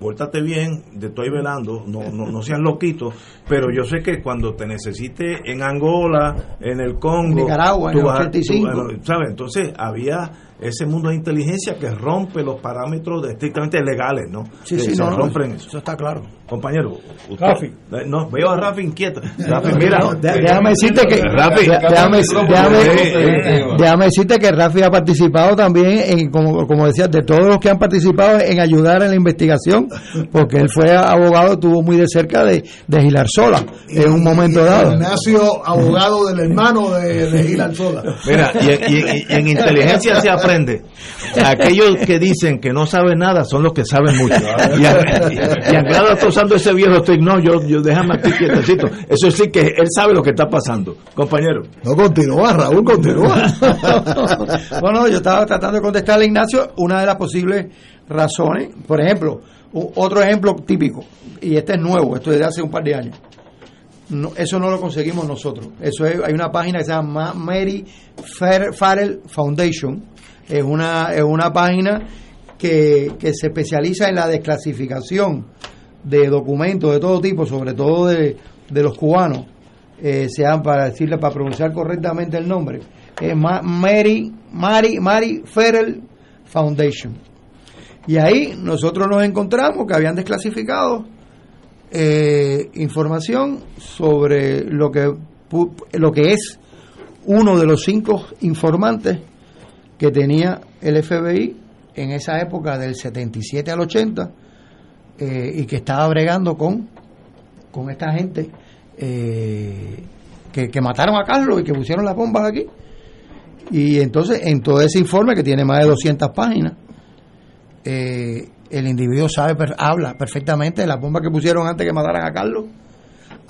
pórtate bien, te estoy velando, no, no, no seas loquito, pero yo sé que cuando te necesite en Angola, en el Congo, Nicaragua, en el vas a- 85. tú- ¿sabes? Entonces había ese mundo de inteligencia que rompe los parámetros de estrictamente legales, ¿no? Sí, Que sí, se no, no, rompen eso está claro. Compañero, usted- Rafi. No, veo a Rafi inquieto. Rafi, mira. No, déjame decirte que Rafi, déjame, déjame- déjame decirte que Rafi ha participado también en, como, como decías, de todos los que han participado en ayudar en la investigación, porque él fue abogado, estuvo muy de cerca de, de Gilar Sola en un momento dado. Ignacio, abogado del hermano de, de Gilar Sola. Mira, y, y- y- y en inteligencia se aprende. Aquellos que dicen que no saben nada son los que saben mucho. Y, y Anglada está usando ese viejo trick. No, yo, yo déjame aquí quietecito. Eso sí que él sabe lo que está pasando. Compañero. No continúa, Raúl, continúa. bueno, yo estaba tratando de contestarle a Ignacio una de las posibles razones. Por ejemplo, otro ejemplo típico, y este es nuevo, esto es de hace un par de años. No, eso no lo conseguimos nosotros. Eso es, hay una página que se llama Mary Farrell Foundation. Es una, es una página que, que se especializa en la desclasificación de documentos de todo tipo, sobre todo de, de los cubanos, eh, sean para decirle, para pronunciar correctamente el nombre, es Ma- Mary, Mary, Mary Ferrell Foundation. Y ahí nosotros nos encontramos que habían desclasificado eh, información sobre lo que, lo que es uno de los cinco informantes que tenía el FBI en esa época del 77 al 80 eh, y que estaba bregando con, con esta gente eh, que, que mataron a Carlos y que pusieron las bombas aquí. Y entonces, en todo ese informe que tiene más de 200 páginas, eh, el individuo sabe, habla perfectamente de las bombas que pusieron antes que mataran a Carlos.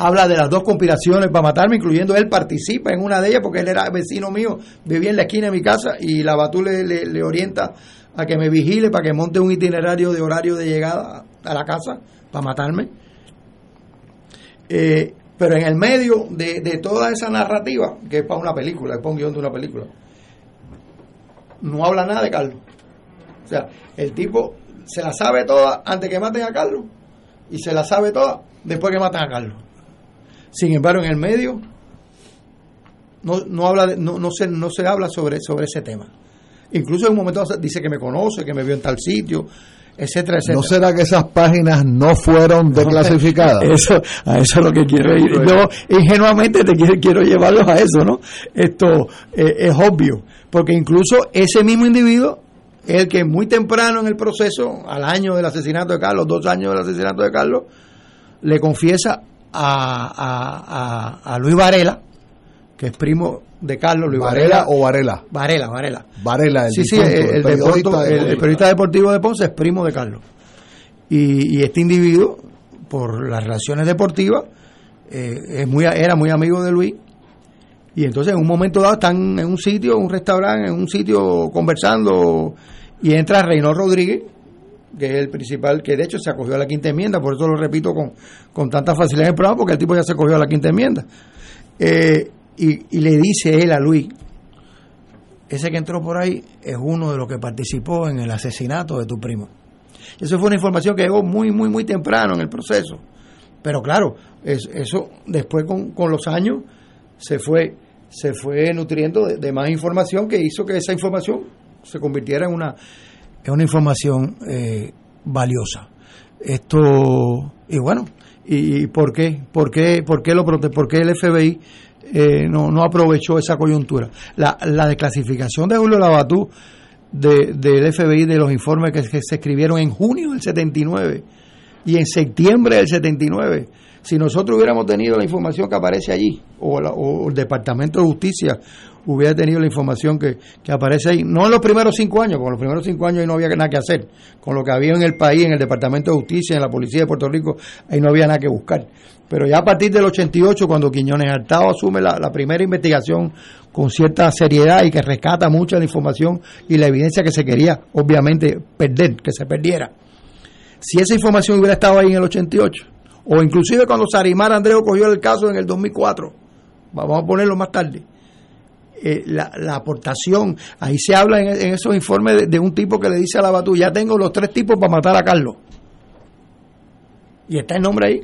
Habla de las dos conspiraciones para matarme, incluyendo él participa en una de ellas porque él era vecino mío, vivía en la esquina de mi casa y la Batú le, le- orienta a que me vigile para que monte un itinerario de horario de llegada a la casa para matarme. Eh, pero en el medio de, de toda esa narrativa, que es para una película, es para un guion de una película, no habla nada de Carlos. O sea, el tipo se la sabe toda antes que maten a Carlos y se la sabe toda después que matan a Carlos. Sin embargo, en el medio no, no habla de- no, no se no se habla sobre sobre ese tema. Incluso en un momento dice que me conoce, que me vio en tal sitio, etcétera, etcétera. ¿No será que esas páginas no fueron desclasificadas? Eso, a eso es lo que quiero ir. Yo ingenuamente te quiero, quiero llevarlos a eso, ¿no? Esto eh, es obvio, porque incluso ese mismo individuo es el que muy temprano en el proceso, al año del asesinato de Carlos, dos años del asesinato de Carlos, le confiesa a, a, a, a Luis Varela, que es primo de Carlos, Luis ¿Varela Varela. o Varela? Varela, Varela. Varela, el sí, el, el el periodista deporto- el- el deportista. periodista deportivo de Ponce es primo de Carlos. Y, y este individuo, por las relaciones deportivas, eh, es muy, era muy amigo de Luis. Y entonces en un momento dado están en un sitio, en un restaurante, en un sitio conversando, y entra Reynor Rodríguez, que es el principal, que de hecho se acogió a la quinta enmienda, por eso lo repito con, con tanta facilidad en el programa, porque el tipo ya se acogió a la quinta enmienda. Eh, y, y le dice él a Luis, ese que entró por ahí es uno de los que participó en el asesinato de tu primo. Eso fue una información que llegó muy, muy, muy temprano en el proceso. Pero claro, es- eso después con, con los años se fue, se fue nutriendo de más información que hizo que esa información se convirtiera en una, en una información eh, valiosa. Esto, y bueno, ¿y por qué? ¿Por qué, por qué, lo, por el FBI eh, no, no aprovechó esa coyuntura? La, la desclasificación de Julio Labatú de, del FBI de los informes que, que se escribieron en junio del 79 y en septiembre del 79. Si nosotros hubiéramos tenido la información que aparece allí, o, la- o el Departamento de Justicia hubiera tenido la información que, que aparece ahí, no en los primeros cinco años, porque en los primeros cinco años ahí no había nada que hacer, con lo que había en el país, en el Departamento de Justicia, en la Policía de Puerto Rico, ahí no había nada que buscar. Pero ya a partir del 88, cuando Quiñones Hartado asume la, la primera investigación con cierta seriedad y que rescata mucha la información y la evidencia que se quería, obviamente, perder, que se perdiera. Si esa información hubiera estado ahí en el 88, o inclusive cuando Sarimar Andreo cogió el caso en el 2004, vamos a ponerlo más tarde, eh, la, la aportación, ahí se habla en, esos informes de, un tipo que le dice a la Batú, ya tengo los tres tipos para matar a Carlos. Y está el nombre ahí.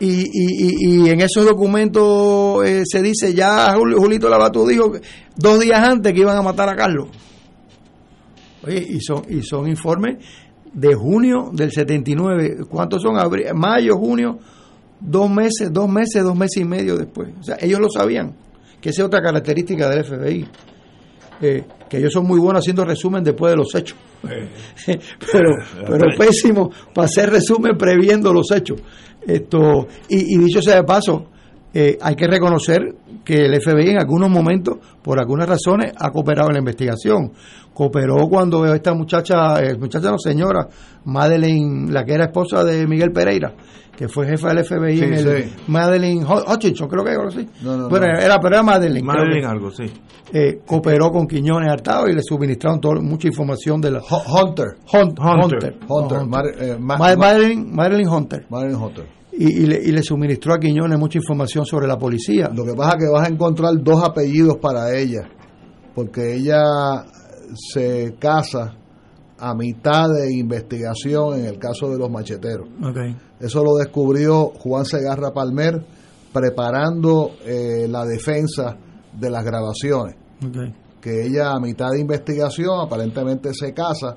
Y, y, y, en esos documentos eh, se dice, ya Julito Labatú dijo dos días antes que iban a matar a Carlos. Oye, y son, y son informes de junio del 79. ¿Cuántos son? Mayo, junio, dos meses, dos meses, dos meses y medio después. O sea, ellos lo sabían, que esa es otra característica del FBI. eh, que ellos son muy buenos haciendo resumen después de los hechos. pero, pero pésimo para hacer resumen previendo los hechos. Esto, y, y dicho sea de paso, eh, hay que reconocer que el FBI en algunos momentos, por algunas razones, ha cooperado en la investigación. Cooperó cuando esta muchacha, eh, muchacha no señora, Madeleine, la que era esposa de Miguel Pereira, que fue jefa del FBI Sí, en el sí. Madeleine Hutchinson, creo que algo así. No, no, era, pero era Madeleine. Madeleine que- algo, sí. eh, cooperó con Quiñones Hartado y le suministraron todo- mucha información de la Hunter. Hunt- Hunter. Hunter. Hunter. No, Mar- eh, Ma- Ma- Ma- Madeline, Madeline Hunter. Marilyn Hunter. Y, y le, y le suministró a Quiñones mucha información sobre la policía. Lo que pasa es que vas a encontrar dos apellidos para ella, porque ella se casa a mitad de investigación en el caso de los macheteros. Eso lo descubrió Juan Segarra Palmer preparando eh, la defensa de las grabaciones. Que ella a mitad de investigación aparentemente se casa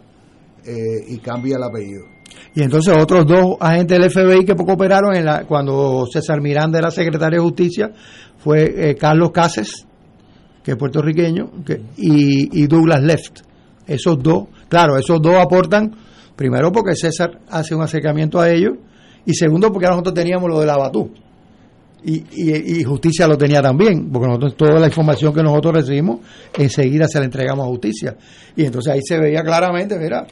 eh, y cambia el apellido. Y entonces otros dos agentes del FBI que cooperaron en la, cuando César Miranda era secretario de Justicia fue eh, Carlos Cases, que es puertorriqueño, que, y, y Douglas Left. Esos dos, claro, esos dos aportan, primero porque César hace un acercamiento a ellos, y segundo porque nosotros teníamos lo de la Batú. Y, y, justicia lo tenía también, porque nosotros toda la información que nosotros recibimos enseguida se la entregamos a justicia. Y entonces ahí se veía claramente, mira,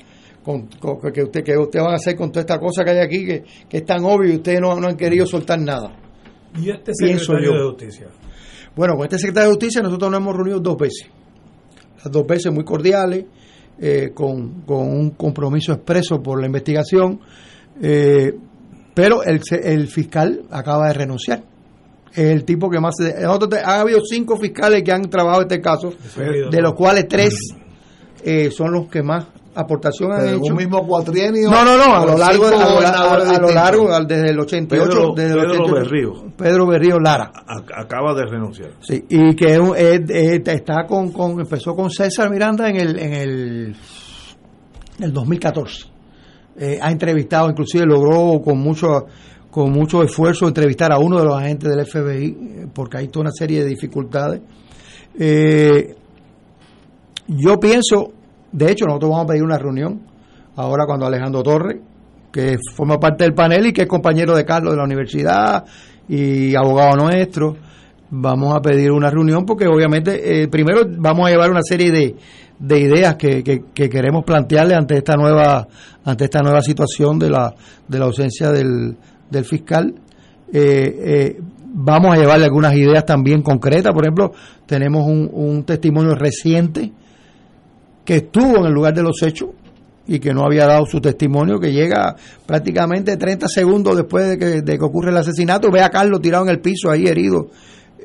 con, que usted que usted van a hacer con toda esta cosa que hay aquí que, es tan obvio y ustedes no, han querido soltar nada. ¿Y este secretario de justicia? Bueno, con este secretario de justicia nosotros nos hemos reunido dos veces. Las dos veces muy cordiales, eh, con, con, un compromiso expreso por la investigación. Eh, pero el, el fiscal acaba de renunciar el tipo que más ha habido cinco fiscales que han trabajado este caso de los cuales tres eh, son los que más aportación han hecho un mismo cuatrienio no no no a lo largo a, lo, largo desde el 88 Pedro, desde el Pedro Berrío. Pedro Berrío Lara. Acaba de renunciar. Sí y que está con, con empezó con César Miranda en el en el, en el 2014 eh, ha entrevistado inclusive logró con mucho con mucho esfuerzo entrevistar a uno de los agentes del FBI, porque hay toda una serie de dificultades. Eh, yo pienso, de hecho, nosotros vamos a pedir una reunión ahora cuando Alejandro Torres, que forma parte del panel y que es compañero de Carlos de la universidad y abogado nuestro, vamos a pedir una reunión porque obviamente eh, primero vamos a llevar una serie de, de ideas que, que, que, queremos plantearle ante esta nueva ante esta nueva situación de la de la ausencia del, del fiscal. Eh, eh, vamos a llevarle algunas ideas también concretas. Por ejemplo, tenemos un, testimonio reciente que estuvo en el lugar de los hechos y que no había dado su testimonio, que llega prácticamente 30 segundos después de que, de que ocurre el asesinato, ve a Carlos tirado en el piso, ahí herido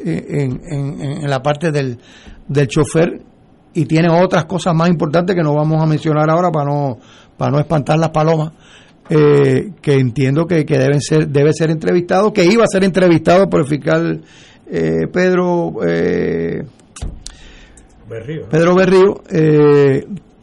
eh, en, en, la parte del, del chofer y tiene otras cosas más importantes que no vamos a mencionar ahora para no, para no espantar las palomas eh, que entiendo que, deben ser, debe ser entrevistado, que iba a ser entrevistado por el fiscal eh, Pedro Berrío, Pedro Berrío,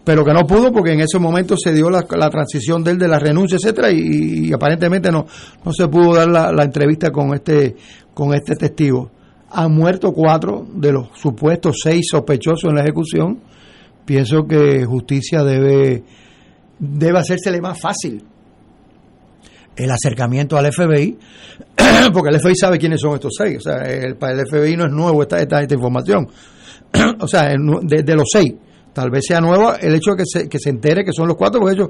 pero que no pudo porque en ese momento se dio la, transición de él de la renuncia, etcétera, y, aparentemente no, no se pudo dar la, entrevista con este, con este testigo. Han muerto cuatro de los supuestos seis sospechosos en la ejecución. Pienso que justicia debe, debe hacérsele más fácil el acercamiento al FBI, porque el FBI sabe quiénes son estos seis. O sea, el, para el FBI no es nuevo esta, esta información. o sea, de, los seis. Tal vez sea nueva el hecho de que se, que se entere que son los cuatro, porque ellos,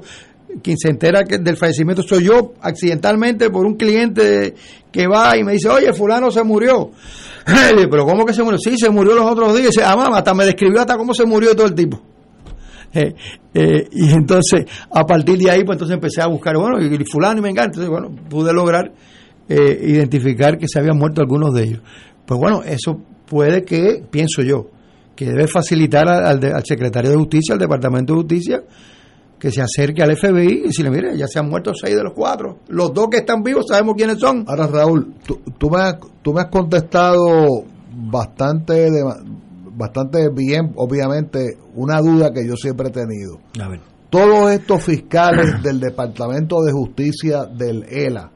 quien se entera que del fallecimiento soy yo accidentalmente por un cliente que va y me dice, oye, fulano se murió. Pero ¿cómo que se murió? Sí, se murió los otros días. Y dice, ah, mamá, hasta me describió hasta cómo se murió todo el tipo. Eh, eh, y entonces, a partir de ahí, pues entonces empecé a buscar, bueno, y, fulano y me encanta. Entonces, bueno, pude lograr eh, identificar que se habían muerto algunos de ellos. Pues bueno, eso puede que, pienso yo, que debe facilitar al, al secretario de Justicia, al Departamento de Justicia, que se acerque al FBI y decirle, mire, ya se han muerto seis de los cuatro. Los dos que están vivos sabemos quiénes son. Ahora, Raúl, tú, tú, me, has, tú me has contestado bastante de, bastante bien, obviamente, una duda que yo siempre he tenido. Todos estos fiscales del Departamento de Justicia del ELA,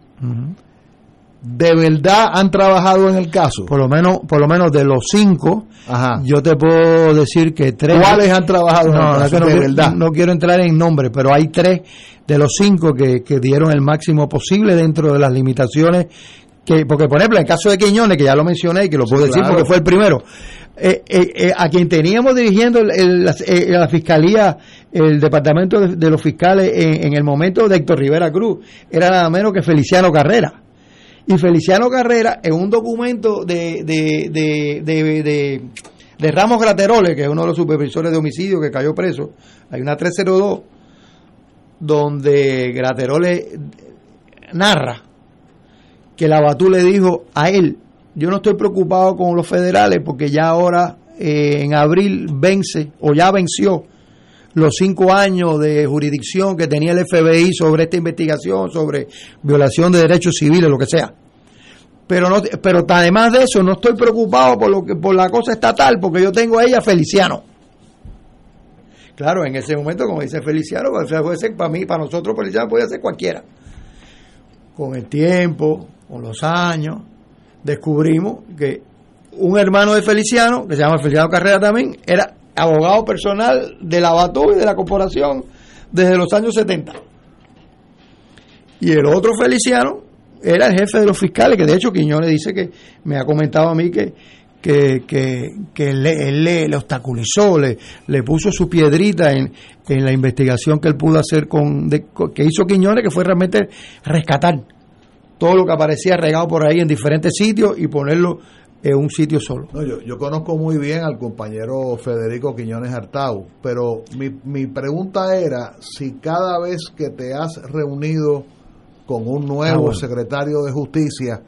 ¿de verdad han trabajado en el caso? Por lo menos, por lo menos de los cinco, yo te puedo decir que tres. ¿Cuáles han trabajado en el caso? No, de verdad. No quiero entrar en nombre, pero hay tres de los cinco que, que dieron el máximo posible dentro de las limitaciones que, porque por ejemplo en el caso de Quiñones que ya lo mencioné y que lo puedo decir porque fue el primero eh, eh, eh, a quien teníamos dirigiendo la, fiscalía, el departamento de, los fiscales en, el momento de Héctor Rivera Cruz, era nada menos que Feliciano Carrera. Y Feliciano Carrera, en un documento de, de, de, Ramos Graterole, que es uno de los supervisores de homicidio que cayó preso, hay una 302, donde Graterole narra que la Batú le dijo a él yo no estoy preocupado con los federales porque ya ahora eh, en abril vence o ya venció los cinco años de jurisdicción que tenía el FBI sobre esta investigación, sobre violación de derechos civiles, lo que sea. pero no pero además de eso no estoy preocupado por lo que por la cosa estatal porque yo tengo a ella Feliciano claro en ese momento como dice Feliciano para mí para nosotros Feliciano puede ser cualquiera con el tiempo con los años descubrimos que un hermano de Feliciano que se llama Feliciano Carrera también era abogado personal de la Batú y de la corporación desde los años 70 y el otro Feliciano era el jefe de los fiscales, que de hecho Quiñones dice que me ha comentado a mí que, que, que, él, le, obstaculizó, le, le puso su piedrita en, en la investigación que él pudo hacer con, que hizo Quiñones, que fue realmente rescatar todo lo que aparecía regado por ahí en diferentes sitios y ponerlo en un sitio solo. yo, yo, conozco muy bien al compañero Federico Quiñones Artau, pero mi, mi pregunta era si cada vez que te has reunido con un nuevo ah, secretario de justicia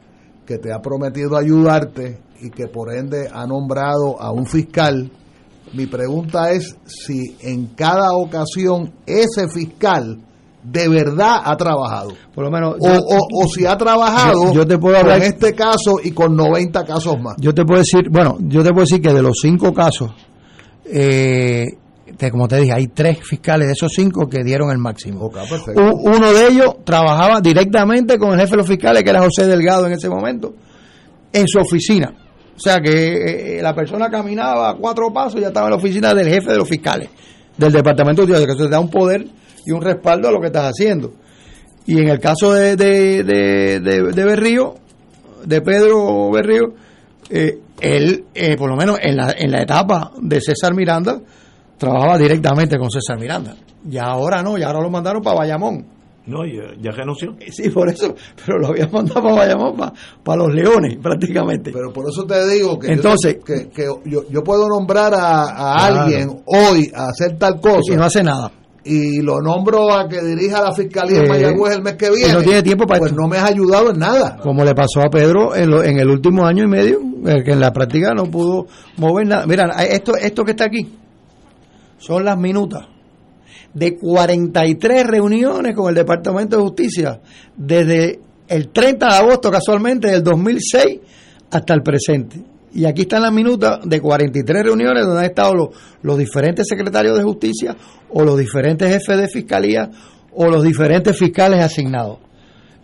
que te ha prometido ayudarte y que por ende ha nombrado a un fiscal. Mi pregunta es si en cada ocasión ese fiscal de verdad ha trabajado. Por lo menos. O, si ha trabajado yo, te puedo hablar, en este caso y con 90 casos más. Yo te puedo decir, bueno, yo te puedo decir que de los cinco casos, eh, como te dije, hay tres fiscales de esos cinco que dieron el máximo. uno de ellos trabajaba directamente con el jefe de los fiscales, que era José Delgado en ese momento, en su oficina. O sea que eh, eh, la persona caminaba cuatro pasos y ya estaba en la oficina del jefe de los fiscales, del departamento de que eso te da un poder y un respaldo a lo que estás haciendo. Y en el caso de, de, de, Berrío, de Pedro Berrío, eh, él, por lo menos en la, en la etapa de César Miranda, trabajaba directamente con César Miranda. Y ahora no, y ahora lo mandaron para Bayamón. No, ya, ya renunció. Sí, por eso, pero lo había mandado para Bayamón, para, los leones, prácticamente. Pero por eso te digo que, Entonces, yo, que, yo, puedo nombrar a, alguien hoy a hacer tal cosa. Y no hace nada. Y lo nombro a que dirija la fiscalía en eh, Mayagüez el mes que viene. No tiene tiempo para Pues no me has ayudado en nada. Como le pasó a Pedro en, en el último año y medio, que en la práctica no pudo mover nada. Mira, esto, esto que está aquí son las minutas de 43 reuniones con el Departamento de Justicia desde el 30 de agosto casualmente del 2006 hasta el presente. Y aquí están las minutas de 43 reuniones donde han estado los, los diferentes secretarios de justicia o los diferentes jefes de fiscalía o los diferentes fiscales asignados.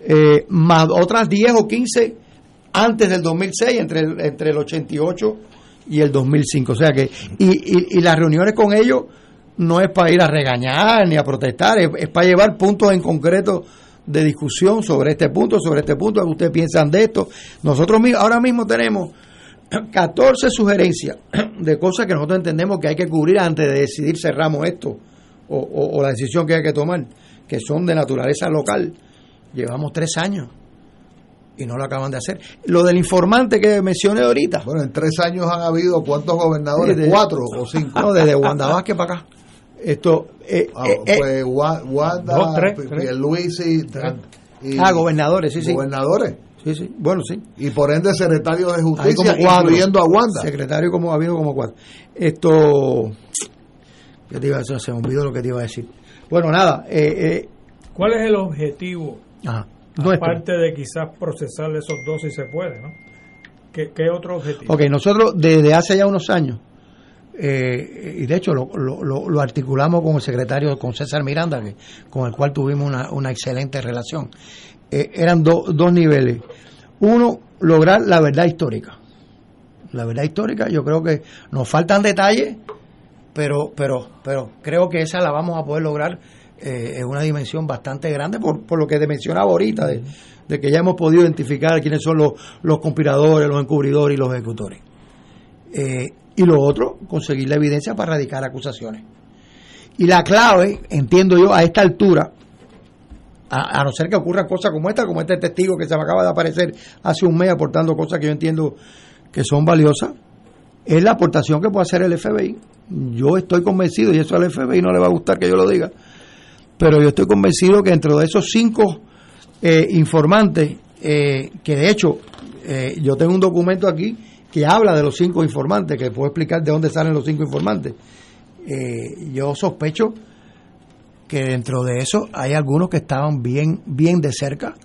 Eh, más otras 10 o 15 antes del 2006, entre el, entre el 88 y el 2005. O sea que, y, y, las reuniones con ellos no es para ir a regañar ni a protestar, es, para llevar puntos en concreto de discusión sobre este punto, sobre este punto, ustedes piensan de esto. Nosotros ahora mismo tenemos 14 sugerencias de cosas que nosotros entendemos que hay que cubrir antes de decidir cerramos esto o, o la decisión que hay que tomar, que son de naturaleza local. Llevamos tres años y no lo acaban de hacer. Lo del informante que mencioné ahorita. Bueno, en tres años han habido cuántos gobernadores, cuatro o cinco. No, desde Wanda Vázquez para acá. Esto, eh, ah, eh, eh pues Wanda, Luis y, ah, gobernadores, sí, sí. Gobernadores. Sí, sí, bueno, sí. Y por ende secretario de justicia, incluyendo a Wanda. Secretario como ha habido como cuatro. Esto, ¿qué te iba a decir? Se me olvidó lo que te iba a decir. Bueno, nada. Eh, eh ¿Cuál es el objetivo? Ajá Aparte de quizás procesar esos dos si se puede, ¿no? ¿Qué, otro objetivo? Ok, nosotros desde hace ya unos años, eh, y de hecho lo, lo, articulamos con el secretario, con César Miranda, que, con el cual tuvimos una, excelente relación, eh, eran dos niveles. Uno, lograr la verdad histórica. La verdad histórica, yo creo que nos faltan detalles, pero, pero, pero creo que esa la vamos a poder lograr eh, es una dimensión bastante grande por, por lo que te mencionaba ahorita, de, que ya hemos podido identificar quiénes son los, los conspiradores, los encubridores y los ejecutores. Eh, y lo otro, conseguir la evidencia para radicar acusaciones. Y la clave, entiendo yo, a esta altura, a, no ser que ocurran cosas como esta, como este testigo que se me acaba de aparecer hace un mes aportando cosas que yo entiendo que son valiosas, es la aportación que puede hacer el FBI. Yo estoy convencido, y eso al FBI no le va a gustar que yo lo diga, pero yo estoy convencido que dentro de esos cinco eh, informantes, eh, que de hecho eh, yo tengo un documento aquí que habla de los cinco informantes, que puedo explicar de dónde salen los cinco informantes, yo sospecho que dentro de eso hay algunos que estaban bien, bien de cerca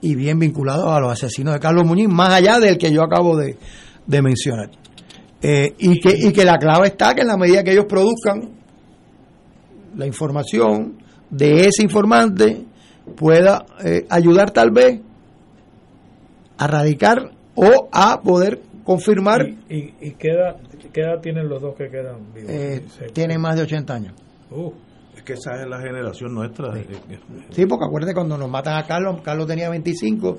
y bien vinculados a los asesinos de Carlos Muñiz, más allá del que yo acabo de, de mencionar. Eh, y, que, y que la clave está que en la medida que ellos produzcan la información de ese informante pueda eh, ayudar tal vez a radicar o a poder confirmar. ¿Y, y, qué, edad, qué, edad, tienen los dos que quedan vivos? Eh, tienen más de 80 años. Uh, que esa es la generación nuestra. Sí, sí porque acuérdate cuando nos matan a Carlos, Carlos tenía 25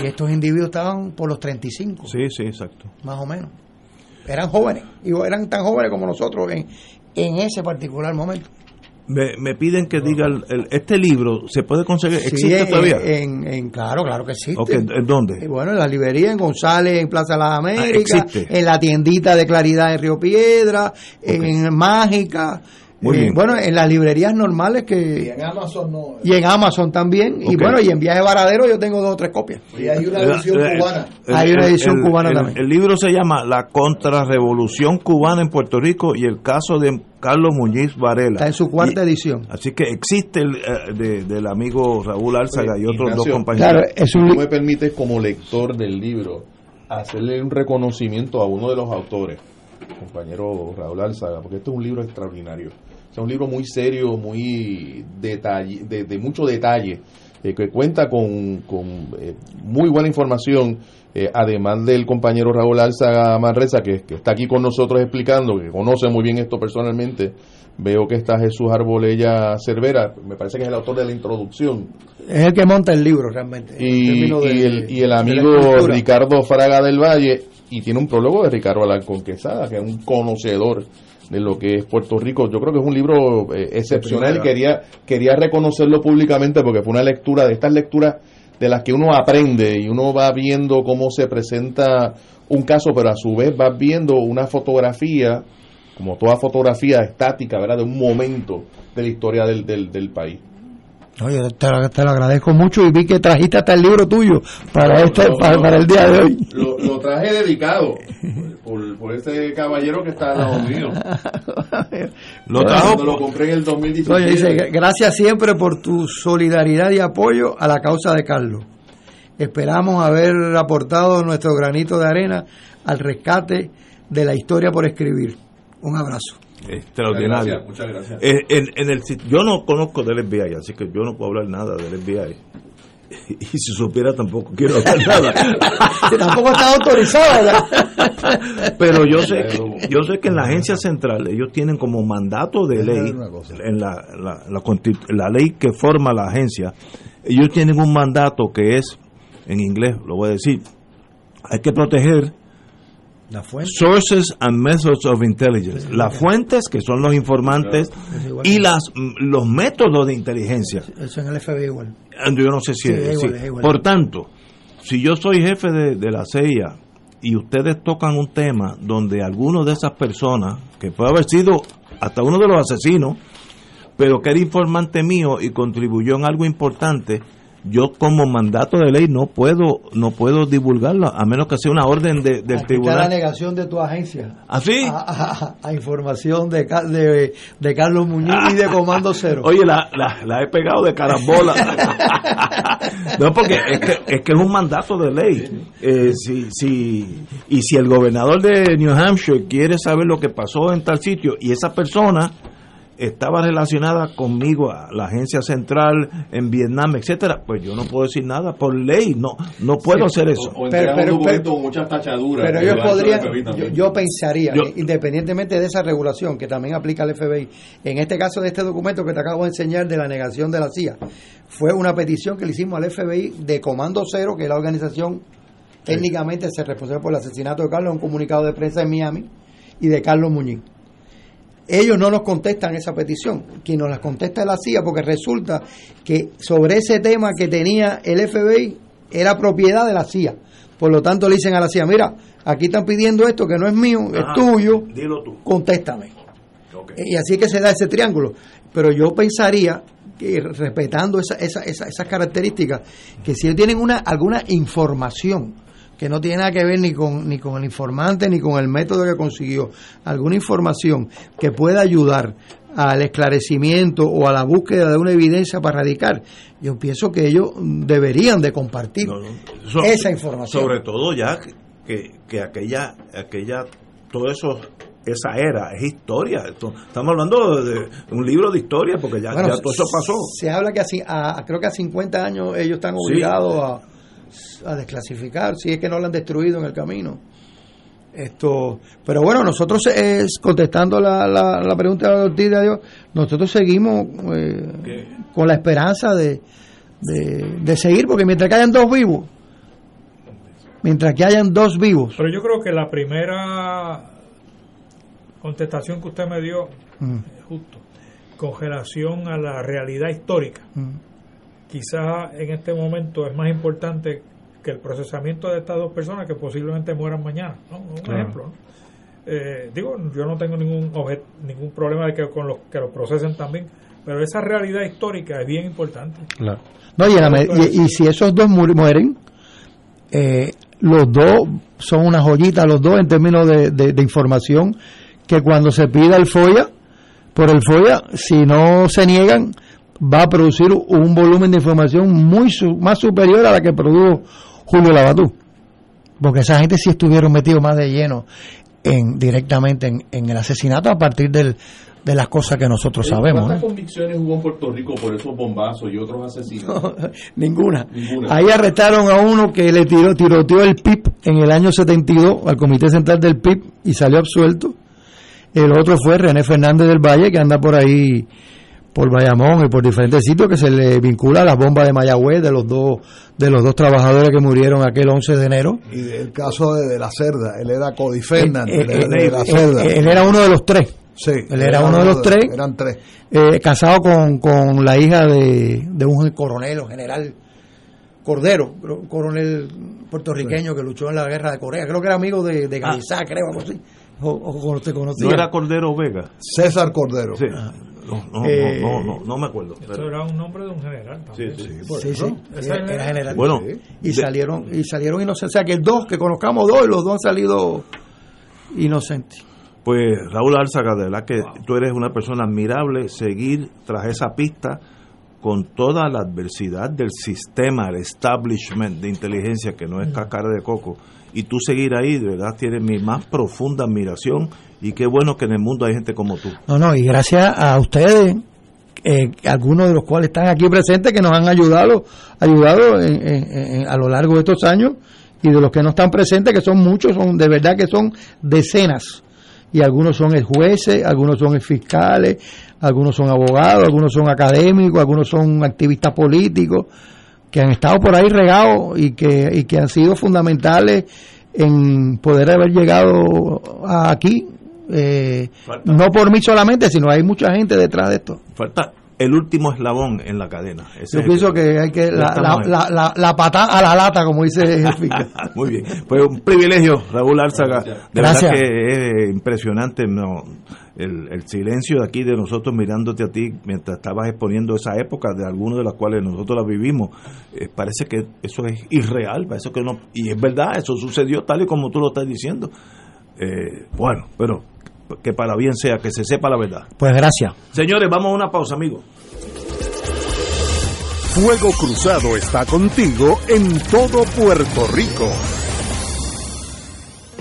y estos individuos estaban por los 35. Sí, sí, exacto. Más o menos. Eran jóvenes, y eran tan jóvenes como nosotros en, en ese particular momento. Me, me, piden que diga el, el, este libro se puede conseguir sí, existe en, todavía en, en, claro claro que existe okay, ¿en dónde? Eh, bueno en la librería en González en Plaza de las Américas ah, en la tiendita de Claridad en Río Piedra okay. en Mágica eh, bueno, en las librerías normales que... Y en Amazon no. Y en Amazon también. Okay. Y bueno, y en Viaje Varadero yo tengo dos o tres copias. Y hay una edición el, cubana. El, hay una edición cubana el, también. El libro se llama La Contrarrevolución Cubana en Puerto Rico y el caso de Carlos Muñiz Varela. Está en su cuarta y, edición. Así que existe el eh, de, del amigo Raúl Álzaga y otros Ignacio, dos compañeros. Claro, es un... Me permites como lector del libro hacerle un reconocimiento a uno de los autores, compañero Raúl Álzaga, porque este es un libro extraordinario es un libro muy serio, muy detalle, de, de mucho detalle, eh, que cuenta con, con eh, muy buena información, eh, además del compañero Raúl Alza Manresa, que, que, está aquí con nosotros explicando, que conoce muy bien esto personalmente. Veo que está Jesús Arbolella Cervera, me parece que es el autor de la introducción. Es el que monta el libro realmente. Y, de, y, el, y el amigo Ricardo Fraga del Valle, y tiene un prólogo de Ricardo Alarcón Quesada, que es un conocedor de lo que es Puerto Rico. Yo creo que es un libro eh, excepcional y quería, quería reconocerlo públicamente porque fue una lectura de estas lecturas de las que uno aprende y uno va viendo cómo se presenta un caso, pero a su vez va viendo una fotografía, como toda fotografía estática, ¿verdad? De un momento de la historia del, del, del país. Oye, te, te, lo agradezco mucho y vi que trajiste hasta el libro tuyo para, este, lo, para, para, el día de hoy. Lo, lo traje dedicado por, por, ese caballero que está al lado mío. lo trajo. Lo compré en el 2017. Oye, dice, gracias siempre por tu solidaridad y apoyo a la causa de Carlos. Esperamos haber aportado nuestro granito de arena al rescate de la historia por escribir. Un abrazo extraordinario. Muchas gracias. En, en, en, el, yo no conozco del FBI, así que yo no puedo hablar nada del FBI. Y si supiera tampoco quiero hablar nada. tampoco está autorizado. Pero yo sé, que, yo sé que en la agencia central ellos tienen como mandato de ley, en la, la, la, la ley que forma la agencia, ellos tienen un mandato que es, en inglés lo voy a decir, hay que proteger la fuente. Sources and Methods of Intelligence. Las fuentes, que son los informantes, claro. y las los métodos de inteligencia. Eso en el FBI igual. Yo no sé si sí, es, igual, sí. es igual. Por tanto, si yo soy jefe de, de, la CIA y ustedes tocan un tema donde alguno de esas personas, que puede haber sido hasta uno de los asesinos, pero que era informante mío y contribuyó en algo importante, yo como mandato de ley no puedo no puedo divulgarlo a menos que sea una orden de, del tribunal. La negación de tu agencia. ¿Así? ¿Ah, a, a, a, información de, de, de, Carlos Muñoz y de Comando Cero. Oye, la, la, la he pegado de carambola. no, porque es que, es que es un mandato de ley. Eh, si, si, y si el gobernador de New Hampshire quiere saber lo que pasó en tal sitio y esa persona estaba relacionada conmigo a la agencia central en Vietnam, etcétera, pues yo no puedo decir nada por ley, no no puedo sí, hacer eso. O, o pero, pero, un documento con muchas tachaduras. Pero ellos podrían, yo, yo, pensaría, yo, independientemente de esa regulación que también aplica al FBI, en este caso de este documento que te acabo de enseñar de la negación de la CIA, fue una petición que le hicimos al FBI de Comando Cero, que es la organización técnicamente se responsable por el asesinato de Carlos, un comunicado de prensa en Miami, y de Carlos Muñiz ellos no nos contestan esa petición, quien nos la contesta es la CIA, porque resulta que sobre ese tema que tenía el FBI era propiedad de la CIA. Por lo tanto, le dicen a la CIA, mira, aquí están pidiendo esto que no es mío, Ajá, es tuyo, dilo tú. contéstame. Okay. Y así que se da ese triángulo. Pero yo pensaría que respetando esa, esa, esa, esas características, que si ellos tienen una, alguna información, que no tiene nada que ver ni con, ni con el informante ni con el método que consiguió, alguna información que pueda ayudar al esclarecimiento o a la búsqueda de una evidencia para radicar, yo pienso que ellos deberían de compartir esa información. Sobre todo ya que, que aquella, aquella, todo eso esa era, es historia. Estamos hablando de un libro de historia porque ya, todo eso pasó. Se habla que así, a, creo que a 50 años ellos están obligados a, a, desclasificar, si es que no lo han destruido en el camino. Esto, pero bueno, nosotros es contestando la, la, pregunta de la Dios, nosotros seguimos eh, con la esperanza de, de, seguir, porque mientras que hayan dos vivos, mientras que hayan dos vivos. Pero yo creo que la primera contestación que usted me dio, mm. justo, con relación a la realidad histórica, mm. Quizás en este momento es más importante que el procesamiento de estas dos personas que posiblemente mueran mañana. Un ejemplo. Eh, digo, yo no tengo ningún ningún problema de que con los que lo procesen también, pero esa realidad histórica es bien importante. Claro. No, y, y, si esos dos mueren, eh, los dos son una joyita, los dos en términos de, de, información, que cuando se pida el FOIA, por el FOIA, si no se niegan, va a producir un volumen de información muy más superior a la que produjo Julio Labatú. Porque esa gente sí estuvieron metidos más de lleno en, directamente en, el asesinato a partir del, de las cosas que nosotros sabemos. ¿Cuántas convicciones hubo en Puerto Rico por esos bombazos y otros asesinos? ninguna. Ahí arrestaron a uno que le tiró, tiroteó el PIB en el año 72 al Comité Central del PIB y salió absuelto. El otro fue René Fernández del Valle, que anda por ahí por Bayamón y por diferentes sitios que se le vincula a las bombas de Mayagüez de los dos de los dos trabajadores que murieron aquel 11 de enero. Y el caso de, la cerda, él era Cody Fernández, eh, eh, de, la eh, cerda. Él, era uno de los tres. Sí, él era, uno de los tres. Eran tres. casado con, con la hija de, de un coronel o general Cordero, coronel puertorriqueño que luchó en la guerra de Corea. Creo que era amigo de, de ah. creo, algo así. O, o, te conocía. ¿No era Cordero Vega? César Cordero. Sí. Ah. No, no, eh, no, no, no, me acuerdo. Eso era un nombre de un general. Sí, sí, sí, sí, Era, general. Bueno, y salieron y salieron inocentes. O sea, que dos, que conozcamos dos, y los dos han salido inocentes. Pues Raúl Álzaga, de verdad que tú eres una persona admirable, seguir tras esa pista con toda la adversidad del sistema, el establishment de inteligencia que no es cascara de coco, y tú seguir ahí, de verdad, tienes mi más profunda admiración y qué bueno que en el mundo hay gente como tú. No, no, y gracias a ustedes, eh, algunos de los cuales están aquí presentes, que nos han ayudado, ayudado a lo largo de estos años, y de los que no están presentes, que son muchos, son de verdad que son decenas, y algunos son jueces, algunos son fiscales, algunos son abogados, algunos son académicos, algunos son activistas políticos, que han estado por ahí regados y que, y que han sido fundamentales en poder haber llegado aquí eh, no por mí solamente, sino hay mucha gente detrás de esto. Falta el último eslabón en la cadena. Yo pienso que, hay que la, la, la, la, patada a la lata, como dice Muy bien, pues un privilegio, Raúl Arzaga. De verdad que es impresionante no, el, el, silencio de aquí de nosotros mirándote a ti mientras estabas exponiendo esa época de algunas de las cuales nosotros la vivimos. Eh, parece que eso es irreal, parece que no, y es verdad, eso sucedió tal y como tú lo estás diciendo. Eh, bueno, pero que para bien sea, que se sepa la verdad. Pues gracias. Señores, vamos a una pausa, amigos. Fuego Cruzado está contigo en todo Puerto Rico.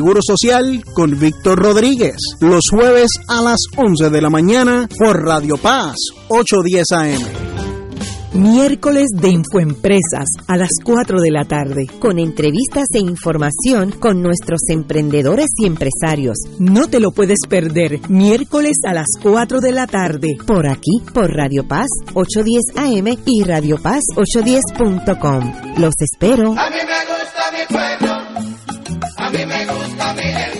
Seguro Social con Víctor Rodríguez. Los jueves a las 11 de la mañana por Radio Paz, 810 AM. Miércoles de Infoempresas a las 4 de la tarde, con entrevistas e información con nuestros emprendedores y empresarios. No te lo puedes perder, miércoles a las 4 de la tarde, por aquí, por Radio Paz 810 AM y Radio Paz 810.com. Los espero. A mí me gusta mi pueblo. A mí me gusta mi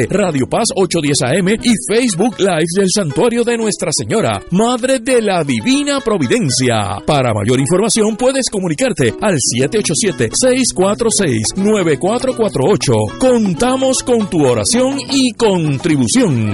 Radio Paz 810 AM y Facebook Live del Santuario de Nuestra Señora, Madre de la Divina Providencia. Para mayor información puedes comunicarte al 787-646-9448. Contamos con tu oración y contribución.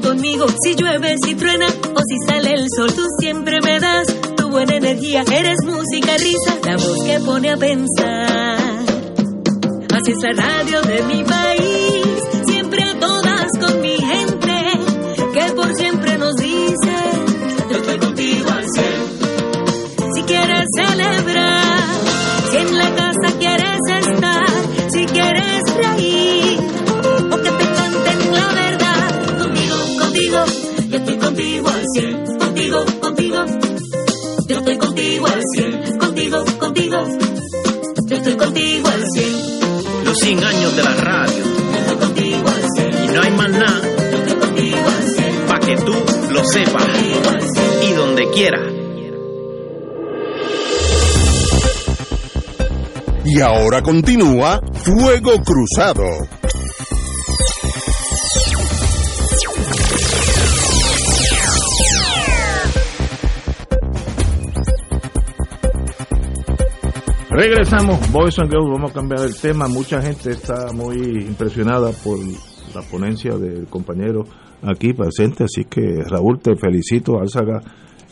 conmigo. Si llueve, si truena o si sale el sol, tú siempre me das tu buena energía. Eres música, risa, la voz que pone a pensar. Así es la radio de mi país, contigo al cien, contigo, contigo, yo estoy contigo al cien. Los 100 años de la radio. Y no hay más nada. Pa' que tú lo sepas. Y donde quiera. Y ahora continúa Fuego Cruzado. Regresamos, Boys and Girls, vamos a cambiar el tema. Mucha gente está muy impresionada por la ponencia del compañero aquí presente, así que Raúl, te felicito, Álzaga,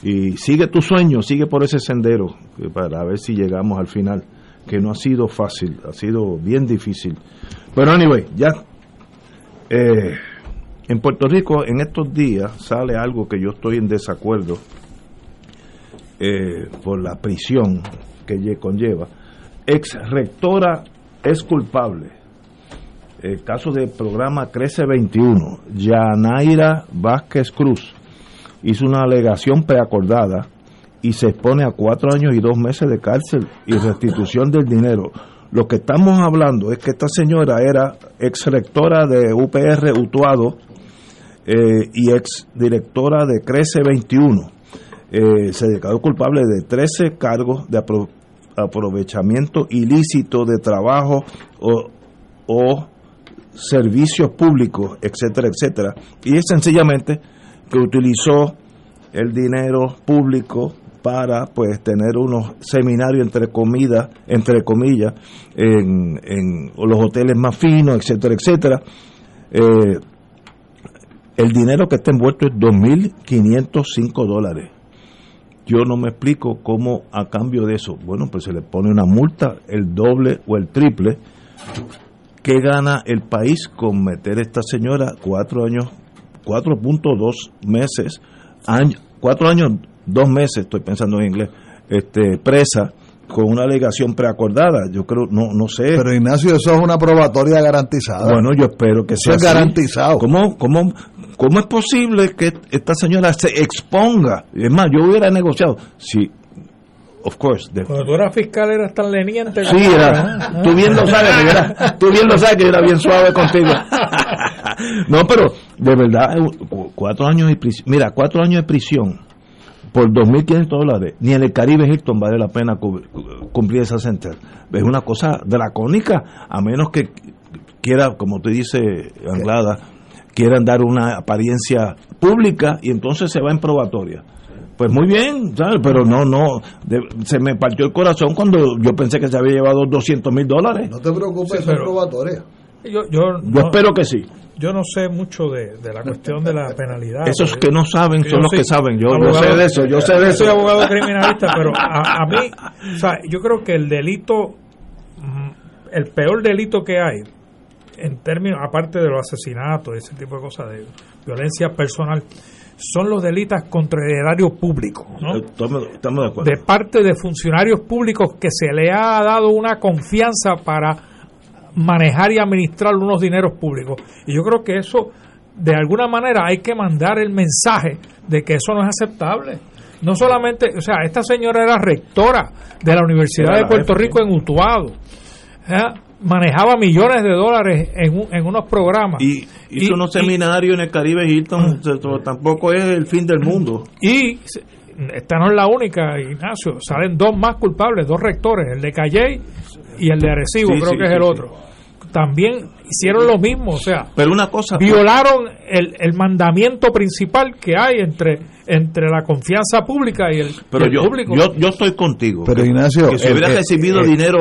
y sigue tu sueño, sigue por ese sendero para ver si llegamos al final, que no ha sido fácil, ha sido bien difícil. Pero anyway, ya eh, en Puerto Rico en estos días sale algo que yo estoy en desacuerdo eh, por la prisión que lle- conlleva. Ex rectora es culpable. El caso del programa Crece 21, Yanaira Vázquez Cruz hizo una alegación preacordada y se expone a cuatro años y dos meses de cárcel y restitución del dinero. Lo que estamos hablando es que esta señora era ex rectora de UPR Utuado eh, y ex directora de Crece 21 eh, se declaró culpable de 13 cargos de apro- aprovechamiento ilícito de trabajo o, o servicios públicos, etcétera, etcétera. Y es sencillamente que utilizó el dinero público para pues tener unos seminarios entre comidas, entre comillas, en, en los hoteles más finos, etcétera, etcétera. Eh, el dinero que está envuelto es 2.505 dólares. Yo no me explico cómo a cambio de eso, bueno, pues se le pone una multa, el doble o el triple. ¿Qué gana el país con meter a esta señora cuatro años, 4.2 meses, año, cuatro años, dos meses, estoy pensando en inglés, este, presa con una alegación preacordada? Yo creo, no, no sé. Pero Ignacio, eso es una probatoria garantizada. Bueno, yo espero que Eso sea es así. garantizado. ¿Cómo, cómo, ¿Cómo es posible que esta señora se exponga? Es más, yo hubiera negociado. Sí, of course. de- Cuando tú eras fiscal eras tan leniente. Sí, era, tú bien lo sabes, que yo era- tú bien lo sabes que yo era bien suave contigo. No, pero de verdad, eh, cuatro años de prisión, mira, cuatro años de prisión por 2.500 dólares, ni en el Caribe Hilton vale la pena cu- cumplir esa sentencia. Es una cosa dracónica, a menos que quiera, como tú dices, Anglada, quieran dar una apariencia pública y entonces se va en probatoria. pues muy bien, ¿sabes? pero no, no, de- se me partió el corazón cuando yo pensé que se había llevado 200 mil dólares. No te preocupes, Sí, son pero- probatorias. Yo, yo, Yo no- espero que sí. Yo no sé mucho de, de la cuestión de la penalidad. Esos que no saben son yo los que saben. Yo, yo abogado- sé de eso, yo sé de eso. soy abogado criminalista, pero a, a mí, o sea, yo creo que el delito, mm, el peor delito que hay, en términos, aparte de los asesinatos y ese tipo de cosas, de violencia personal, son los delitos contra el erario público, ¿no? Estamos, estamos de acuerdo. de parte de funcionarios públicos que se le ha dado una confianza para manejar y administrar unos dineros públicos. Y yo creo que eso, de alguna manera, hay que mandar el mensaje de que eso no es aceptable. No solamente, o sea, esta señora era rectora de la Universidad de Puerto Rico en Utuado. ¿eh? Manejaba millones de dólares en, un- en unos programas. Y hizo unos seminarios en el Caribe Hilton, so- tampoco es el fin del mundo. Y esta no es la única, Ignacio. Salen dos más culpables, dos rectores, el de Calley y el de Arecibo, Sí, creo sí, que es sí, el sí. otro. También hicieron lo mismo, o sea, Pero una cosa... violaron el, el mandamiento principal que hay entre, entre la confianza pública y el, Pero y el yo, público. yo, yo estoy contigo. Pero, que, Ignacio, que si hubiera eh, recibido eh, dinero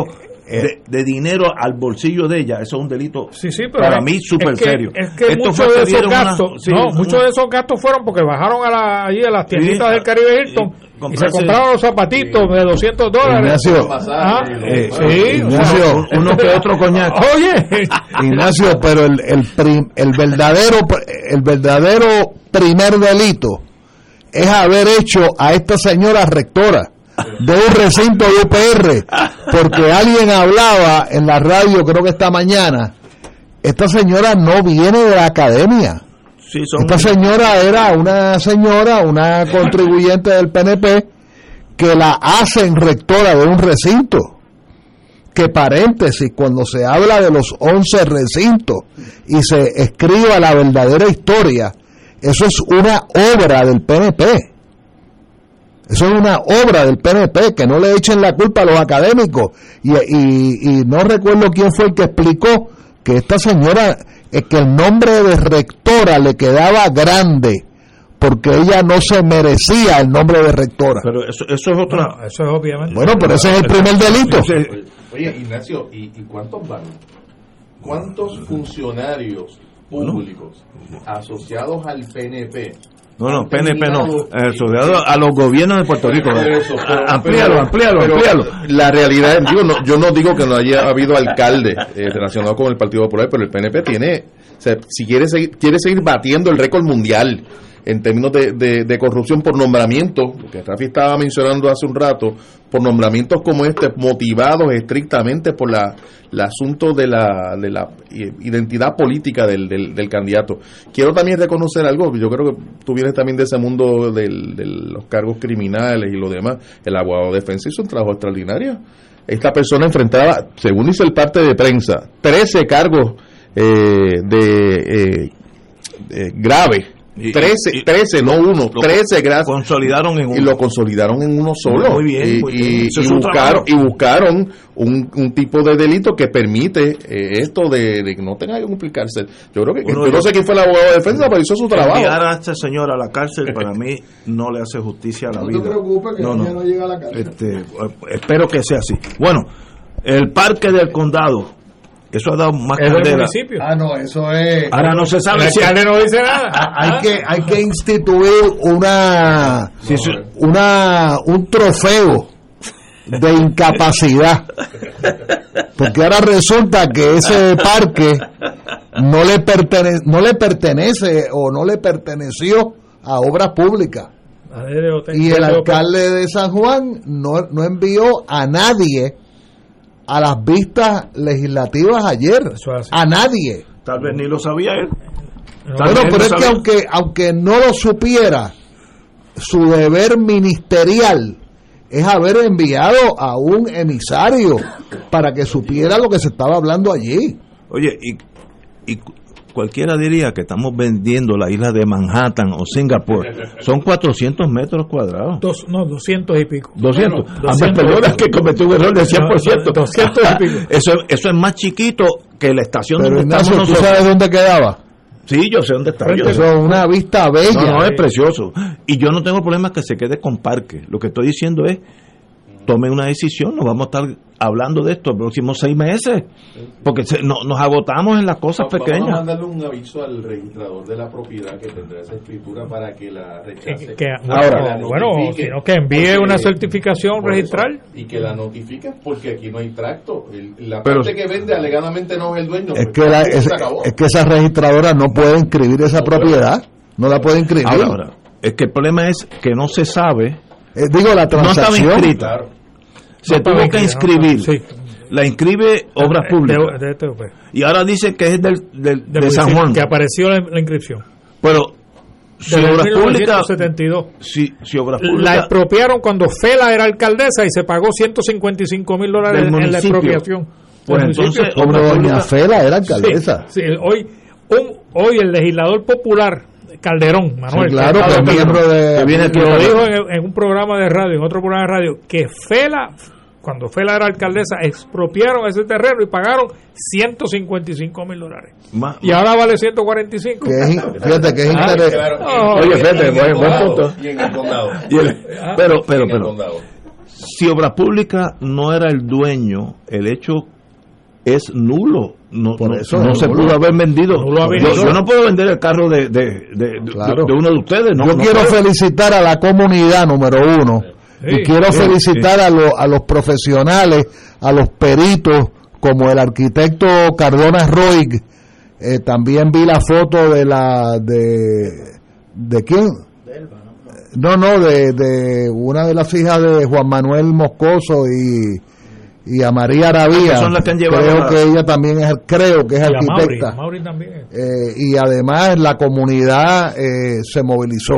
de, de dinero al bolsillo de ella, eso es un delito Sí, sí, pero para es- mí súper es que- serio. Es que Esto muchos de esos una- gastos, sí, no, una- muchos de esos gastos fueron porque bajaron a la, allí a las tienditas Sí, del Caribe Hilton y, se compraron los zapatitos de 200 dólares. Ignacio, Ah, eh, o sea, Ignacio, uno que otro coñac. Oye, Ignacio, pero el, el, prim- el verdadero el verdadero primer delito es haber hecho a esta señora rectora de un recinto de UPR, porque alguien hablaba en la radio, creo que esta mañana, esta señora no viene de la academia. Sí, son- Esta señora era una señora, una contribuyente del PNP, que la hacen rectora de un recinto. Que paréntesis, cuando se habla de los 11 recintos y se escriba la verdadera historia, eso es una obra del PNP. Eso es una obra del PNP, que no le echen la culpa a los académicos. Y, y- y no recuerdo quién fue el que explicó que esta señora, eh, que el nombre de rectora le quedaba grande, porque ella no se merecía el nombre de rectora. Pero eso, eso es otra... No, eso es obviamente. Bueno, pero ese es el primer delito. Oye, Ignacio, ¿y, y cuántos van? ¿Cuántos funcionarios públicos asociados al PNP? No, no, PNP no, eh, asociado a los gobiernos de Puerto Rico. Eso, Ah, pero- amplíalo, pero- amplíalo, pero amplíalo. La realidad, digo, no, yo no digo que no haya habido alcalde eh, relacionado con el Partido Popular, pero el PNP tiene, o sea, si quiere seguir, quiere seguir batiendo el récord mundial en términos de, de- corrupción por nombramiento, lo que Rafi estaba mencionando hace un rato, por nombramientos como este, motivados estrictamente por la, el asunto de la, de la eh, identidad política del, del, candidato. Quiero también reconocer algo, yo creo que tú vienes también de ese mundo de los cargos criminales y lo demás. El abogado de defensa hizo un trabajo extraordinario. Esta persona enfrentaba, según dice el parte de prensa, 13 cargos eh, de eh, eh, graves. Y- 13, y- 13, no uno, lo 13 graves. consolidaron en Y lo consolidaron en uno solo. Muy bien, Y, muy bien. y- buscaron, y buscaron un, un tipo de delito que permite eh, esto de, de que no tenga que complicarse. Yo creo que, Uno yo no sé quién fue el abogado de defensa, pero hizo su trabajo. Enviar a este señor a la cárcel para mí no le hace justicia a la vida. que No, no. ya no llega a la cárcel. Este, eh, espero que sea así. Bueno, el parque del condado, eso ha dado más Es del candela. municipio. Ah, no, eso es. Ahora no se sabe El si alcalde no dice nada. Ah, hay que hay que instituir una una un trofeo de incapacidad porque ahora resulta que ese parque no le pertenece no le pertenece o no le perteneció a obras públicas y el alcalde de San Juan no, no envió a nadie a las vistas legislativas ayer Eso es así. a nadie Tal vez ni lo sabía él. Tal bueno, pero es que aunque, aunque no lo supiera, su deber ministerial es haber enviado a un emisario para que supiera lo que se estaba hablando allí. Oye, y, y cualquiera diría que estamos vendiendo la isla de Manhattan o Singapur. Son 400 metros cuadrados. Dos, no, 200 y pico. 200. Bueno, Ah, 200 perdona que cometí un error de 100%. 200 y pico. Eso, eso es más chiquito que la estación Pero donde Ignacio, estamos ¿tú sabes dónde quedaba? Sí, yo sé dónde está. Yo Eso es una vista bella. No, no, es precioso. Y yo no tengo problema que se quede con parque. Lo que estoy diciendo es, tome una decisión, nos vamos a estar hablando de esto los próximos seis meses, porque se- no- nos agotamos en las cosas Vamos a pequeñas. mandarle un aviso al registrador de la propiedad que tendrá esa escritura para que la rechace. que, Ahora, bueno, bueno, sino que envíe una certificación registral. y que la notifique porque aquí no hay tracto. El- la Pero- parte que vende alegadamente no es el dueño. Es pues, que, la- es, que esa registradora no puede inscribir esa propiedad. No la puede inscribir. Ahora, ahora, es que el problema es que no se sabe. Eh, digo, la No estaba transacción. inscrita. Se No tuvo que inscribir. La inscribe Obras De- Públicas. de- de TOP. Y ahora dice que es del, del- de San Juan. Que apareció la, la inscripción. Pero si Obras Públicas 1972. si, si Obras La Públicas expropiaron cuando Fela era alcaldesa y se pagó 155 mil dólares en la expropiación. Pues entonces. Como doña Fela era alcaldesa. Sí, sí, hoy, un, hoy el legislador popular Calderón, Manuel, Sí, claro, que es miembro de- que viene aquí, de- lo dijo en, en un programa de radio, en otro programa de radio, que Fela, cuando Fela era alcaldesa, expropiaron ese terreno y pagaron 155 mil dólares. Más- Y ahora vale 145. Que es fíjate que es Ah, interés- claro. Oye, fíjate, buen, punto. Y en el condado. Y el- pero, pero, pero, condado. si Obras Públicas no era el dueño, el hecho es nulo. No, Por no- eso no se pudo haber vendido. Yo, no puedo vender el carro de, de, de, de- Claro. de uno de ustedes. No, Yo no quiero puedo. felicitar a la comunidad número uno y quiero sí, felicitar a, los- a los profesionales, a los peritos, como el arquitecto Cardona Roig. Eh, también vi la foto de la de de quién no no de, de una de las hijas de Juan Manuel Moscoso y y a María Arabía Que son las que han llevado creo que ella también es creo que es Y a Mauri, arquitecta Mauri también. eh, y además la comunidad eh, se movilizó.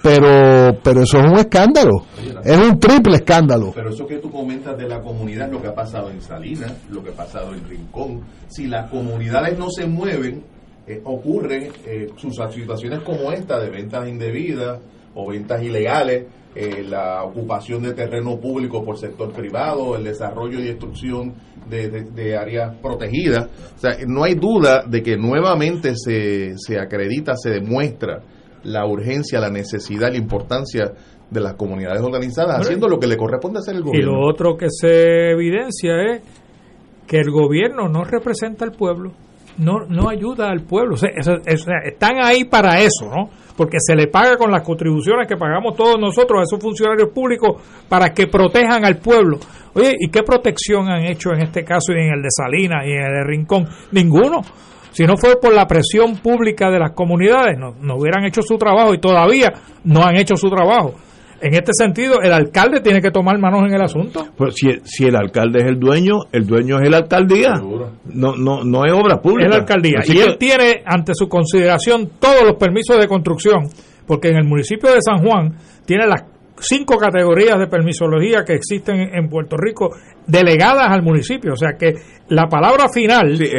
Pero, pero eso es un escándalo, es un triple escándalo. Pero eso que tú comentas de la comunidad, lo que ha pasado en Salinas, lo que ha pasado en Rincón, si las comunidades no se mueven, eh, ocurren eh, sus situaciones como esta de ventas indebidas o ventas ilegales, eh, la ocupación de terreno público por sector privado, el desarrollo y destrucción de, de- de áreas protegidas. O sea, no hay duda de que nuevamente se, se acredita, se demuestra la urgencia, la necesidad, la importancia de las comunidades organizadas Bueno, haciendo lo que le corresponde hacer el Y gobierno. lo otro que se evidencia es que el gobierno no representa al pueblo, no, no ayuda al pueblo. O sea, eso- o sea, están ahí para eso, ¿no? Porque se le paga con las contribuciones que pagamos todos nosotros a esos funcionarios públicos para que protejan al pueblo. Oye, ¿y qué protección han hecho en este caso y en el de Salinas y en el de Rincón? Ninguno. Si no fue por la presión pública de las comunidades, no, no hubieran hecho su trabajo y todavía no han hecho su trabajo. En este sentido, el alcalde tiene que tomar manos en el asunto. Pues si, si el alcalde es el dueño, el dueño es la alcaldía. No, no, no es obra pública. Es la alcaldía. Así y que- él tiene ante su consideración todos los permisos de construcción, porque en el municipio de San Juan tiene las cinco categorías de permisología que existen en Puerto Rico delegadas al municipio. O sea que la palabra final es,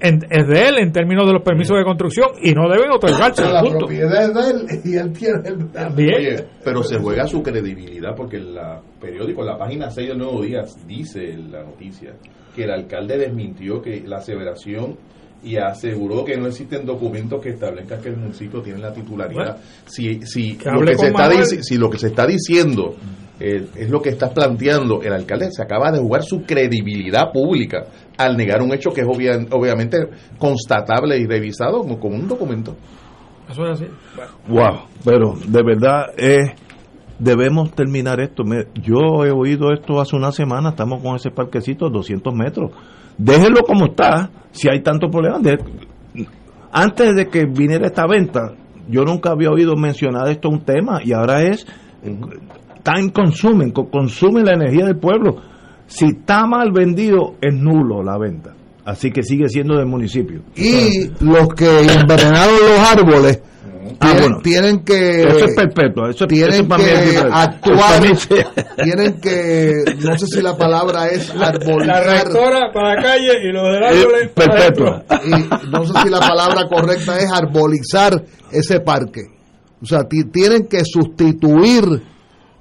en- es de él en términos de los permisos de construcción y no deben otorgarse. la punto. propiedad es de él y él tiene el Oye, pero se juega su credibilidad porque el la periódico, la página 6 del Nuevo Día, dice la noticia que el alcalde desmintió que la aseveración y aseguró que no existen documentos que establezcan que el municipio tiene la titularidad. Bueno, si si que lo que, se está si lo que se está diciendo eh, es lo que estás planteando, el alcalde se acaba de jugar su credibilidad pública al negar un hecho que es obvia- obviamente constatable y revisado como, como un documento. Eso es así. Wow, pero de verdad eh, debemos terminar esto. Me- Yo he oído esto hace una semana, estamos con ese parquecito 200 metros. Déjenlo como está, si hay tantos problemas. De- antes de que viniera esta venta, yo nunca había oído mencionar esto un tema y ahora es time consuming, co- consume la energía del pueblo. Si está mal vendido, es nulo la venta. Así que sigue siendo del municipio. Y los que envenenaron los árboles Ah, tienen, bueno. tienen que Eso es perpetuo. Eso, tienen eso para mí es que actuar tienen que no sé si la palabra es La arbolizar rectora para la calle y los del árbol Eh, perpetua. y no sé si la palabra correcta es arbolizar ese parque o sea ti- tienen que sustituir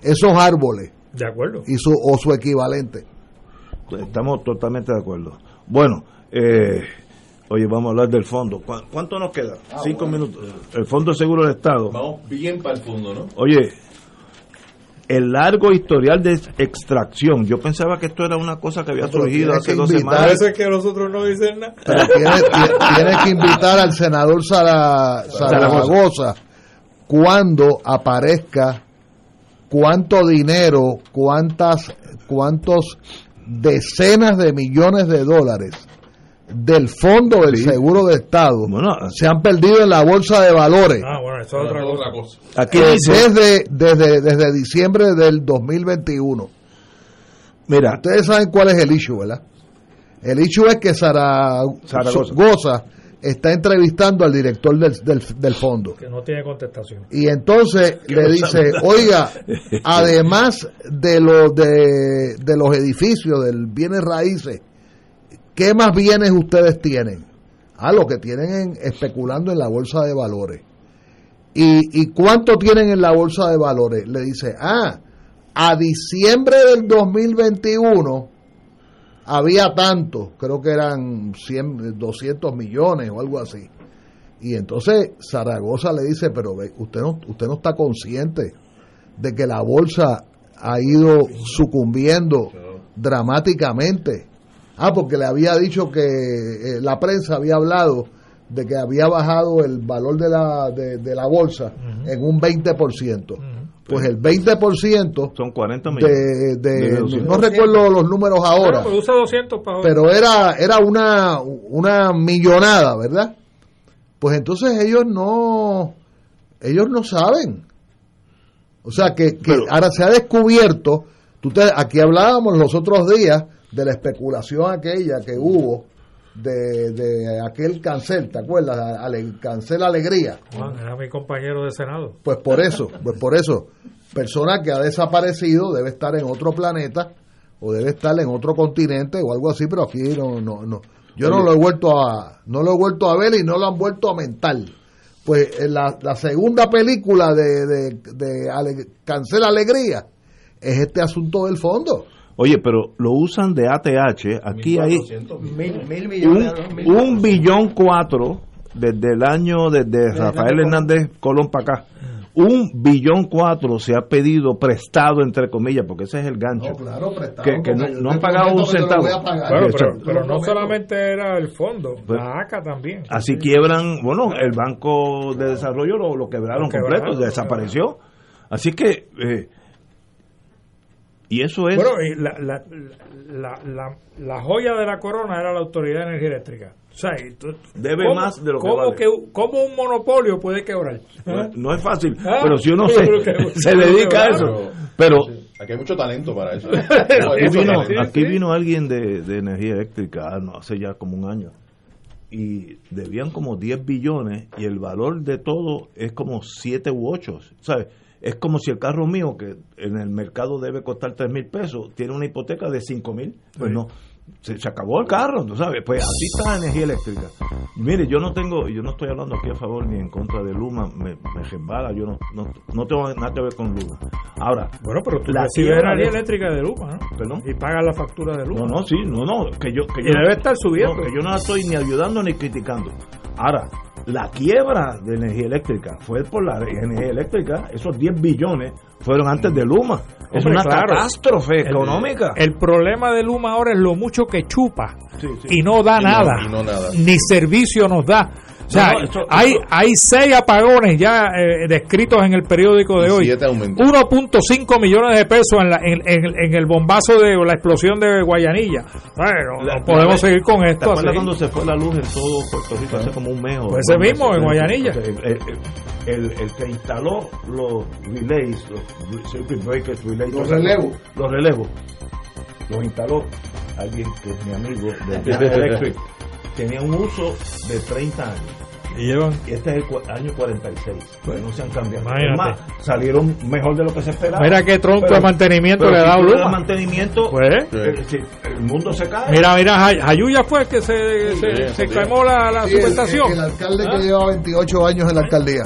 esos árboles De acuerdo. y su o su equivalente Estamos totalmente de acuerdo. Bueno, eh, Oye, vamos a hablar del fondo. ¿Cuán- ¿Cuánto nos queda? Ah, Cinco bueno. minutos. El Fondo Seguro del Estado. Vamos bien para el fondo, ¿no? Oye, el largo historial de extracción. Yo pensaba que esto era una cosa que había surgido hace dos semanas. Parece que los otros no dicen nada. Pero tienes, ti- tienes que invitar al senador Zara- Zaragoza cuando aparezca cuánto dinero, cuántas, cuántos decenas de millones de dólares del fondo del seguro de Estado se han perdido en la bolsa de valores. Ah, bueno, eso es otra cosa. Aquí Eh, dice- desde, desde, desde diciembre del 2021. Mira. Ustedes saben cuál es el issue, ¿verdad? El issue es que Zara- Zaragoza. Goza está entrevistando al director del, del, del fondo. Que no tiene contestación. Y entonces Que le no dice, sabe. oiga, además de, lo, de, de los edificios, del bienes raíces, ¿qué más bienes ustedes tienen? Ah, lo que tienen en- especulando en la bolsa de valores. ¿Y, ¿Y cuánto tienen en la bolsa de valores? Le dice, ah, a diciembre del 2021 había tanto, creo que eran 100, 200 millones o algo así. Y entonces Zaragoza le dice, pero usted no, usted no está consciente de que la bolsa ha ido sucumbiendo dramáticamente. Ah, porque le había dicho que eh, la prensa había hablado de que había bajado el valor de la, de, de la bolsa en un 20%. Pues el 20% son 40 de, millones. de- De 200. no recuerdo los números ahora, pues usa 200 para pero era era una una millonada, ¿verdad? Pues entonces ellos no ellos no saben. O sea que, que ahora se ha descubierto, tú te- aquí hablábamos los otros días de la especulación aquella que hubo de, de aquel cancel, ¿te acuerdas? Ale- cancel alegría. Juan, era mi compañero de Senado. Pues por eso, pues por eso, persona que ha desaparecido debe estar en otro planeta o debe estar en otro continente o algo así, pero aquí no, no, no. Yo no lo he vuelto a, no lo he vuelto a ver y no lo han vuelto a mentar. Pues en la, la segunda película de, de, de Ale- Cancel Alegría es este asunto del fondo. Oye, pero lo usan de ATH. Aquí hay Mil, mil un, millones. mil un billón cuatro desde el año desde Rafael Hernández Colón para acá. Un billón cuatro se ha pedido prestado, entre comillas, porque ese es el gancho. No, claro, prestado, que, que no, no han pagado un centavo. pero, pero no solamente era el fondo, Pues- la ACA también. Así quiebran, bueno, el Banco de Desarrollo lo, lo quebraron Lo quebraron, completo, lo desapareció. Así que, eh, y eso es... Bueno, y la, la, la, la, la joya de la corona era la Autoridad de Energía Eléctrica. O sea, y tú- Debe ¿cómo- más de lo que cómo vale. que- ¿Cómo un monopolio puede quebrar? no, no es fácil, Ah, pero si uno se, que- se dedica a eso. Pero Aquí hay mucho talento para eso. aquí vino, aquí alguien de, de energía eléctrica ah, no, hace ya como un año y debían como 10 billones y el valor de todo es como 7 u 8. ¿sabes? Es como si el carro mío, que en el mercado debe costar 3 mil pesos, tiene una hipoteca de 5 mil. Pues no, se, se acabó el carro, ¿tú sabes? Pues así está la energía eléctrica. Mire, yo no tengo, yo no estoy hablando aquí a favor ni en contra de Luma, me, me yo no, no, no tengo nada que ver con Luma. Ahora, Bueno, pero tú la energía eléctrica de Luma, ¿no? Perdón. Y pagas la factura de Luma. No, no, sí, no, no, que yo, que Y yo debe estar subiendo. no, que yo no la estoy ni ayudando ni criticando. Ahora, la quiebra de energía eléctrica fue por la energía eléctrica, esos 10 billones fueron antes de Luma. Es una claro. catástrofe económica. El, problema de Luma ahora es lo mucho que chupa sí. y no da Y no- nada, y no nada. ni servicio nos da. O sea, No, no, eso- hay, hay seis apagones ya eh, descritos en el periódico de Y hoy. siete aumentos. 1.5 millones de pesos en, la- en, en- en el bombazo de la explosión de Guayanilla. Bueno, La- no podemos la- seguir con ¿Te esto acuerdas así. cuando se fue la luz en todo Puerto Rico hace como un mes? o Pues ese mismo, en Guayanilla. El, el- el- el que instaló los relays, los circuit breakers, relays, Los eso, relevos. Los relevos. Los instaló alguien que es mi amigo de Electric. Tenía un uso de 30 años. Y llevan Y este es el año 46. Pues no se han cambiado. Imagínate. Es más, salieron mejor de lo que se esperaba. Mira qué tronco Pero- de mantenimiento pero le si da tú le das Luma. mantenimiento, Pues, eh, si el mundo se cae. Mira, mira, Jayuya fue el que se, se, se quemó la, la Sí, el- subestación. El, alcalde ¿Ah? que lleva 28 años en la alcaldía,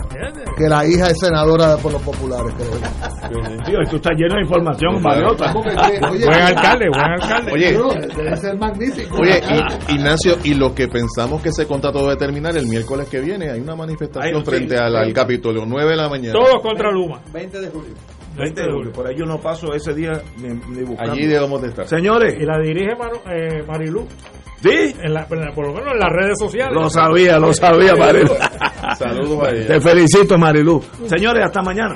que la hija es senadora por los populares, creo. tú estás lleno de información valiosa. buen alcalde, buen alcalde. Oye, debe ser magnífico. Oye, y, Ignacio, y lo que pensamos que ese contrato debe terminar el miércoles que viene, hay una manifestación Ay, sí, frente al, al Capitolio, 9 de la mañana. Todos contra Luma. 20 de julio. 20 de julio. Por ahí yo no paso ese día ni, ni buscando. Allí debemos de estar. Señores. Y la dirige Manu- eh, Marilu. ¿Sí? En la- en la- por lo menos en las redes sociales. Lo sabía, lo sabía, Marilu. Saludos a ella. Te felicito, Marilu. Señores, hasta mañana.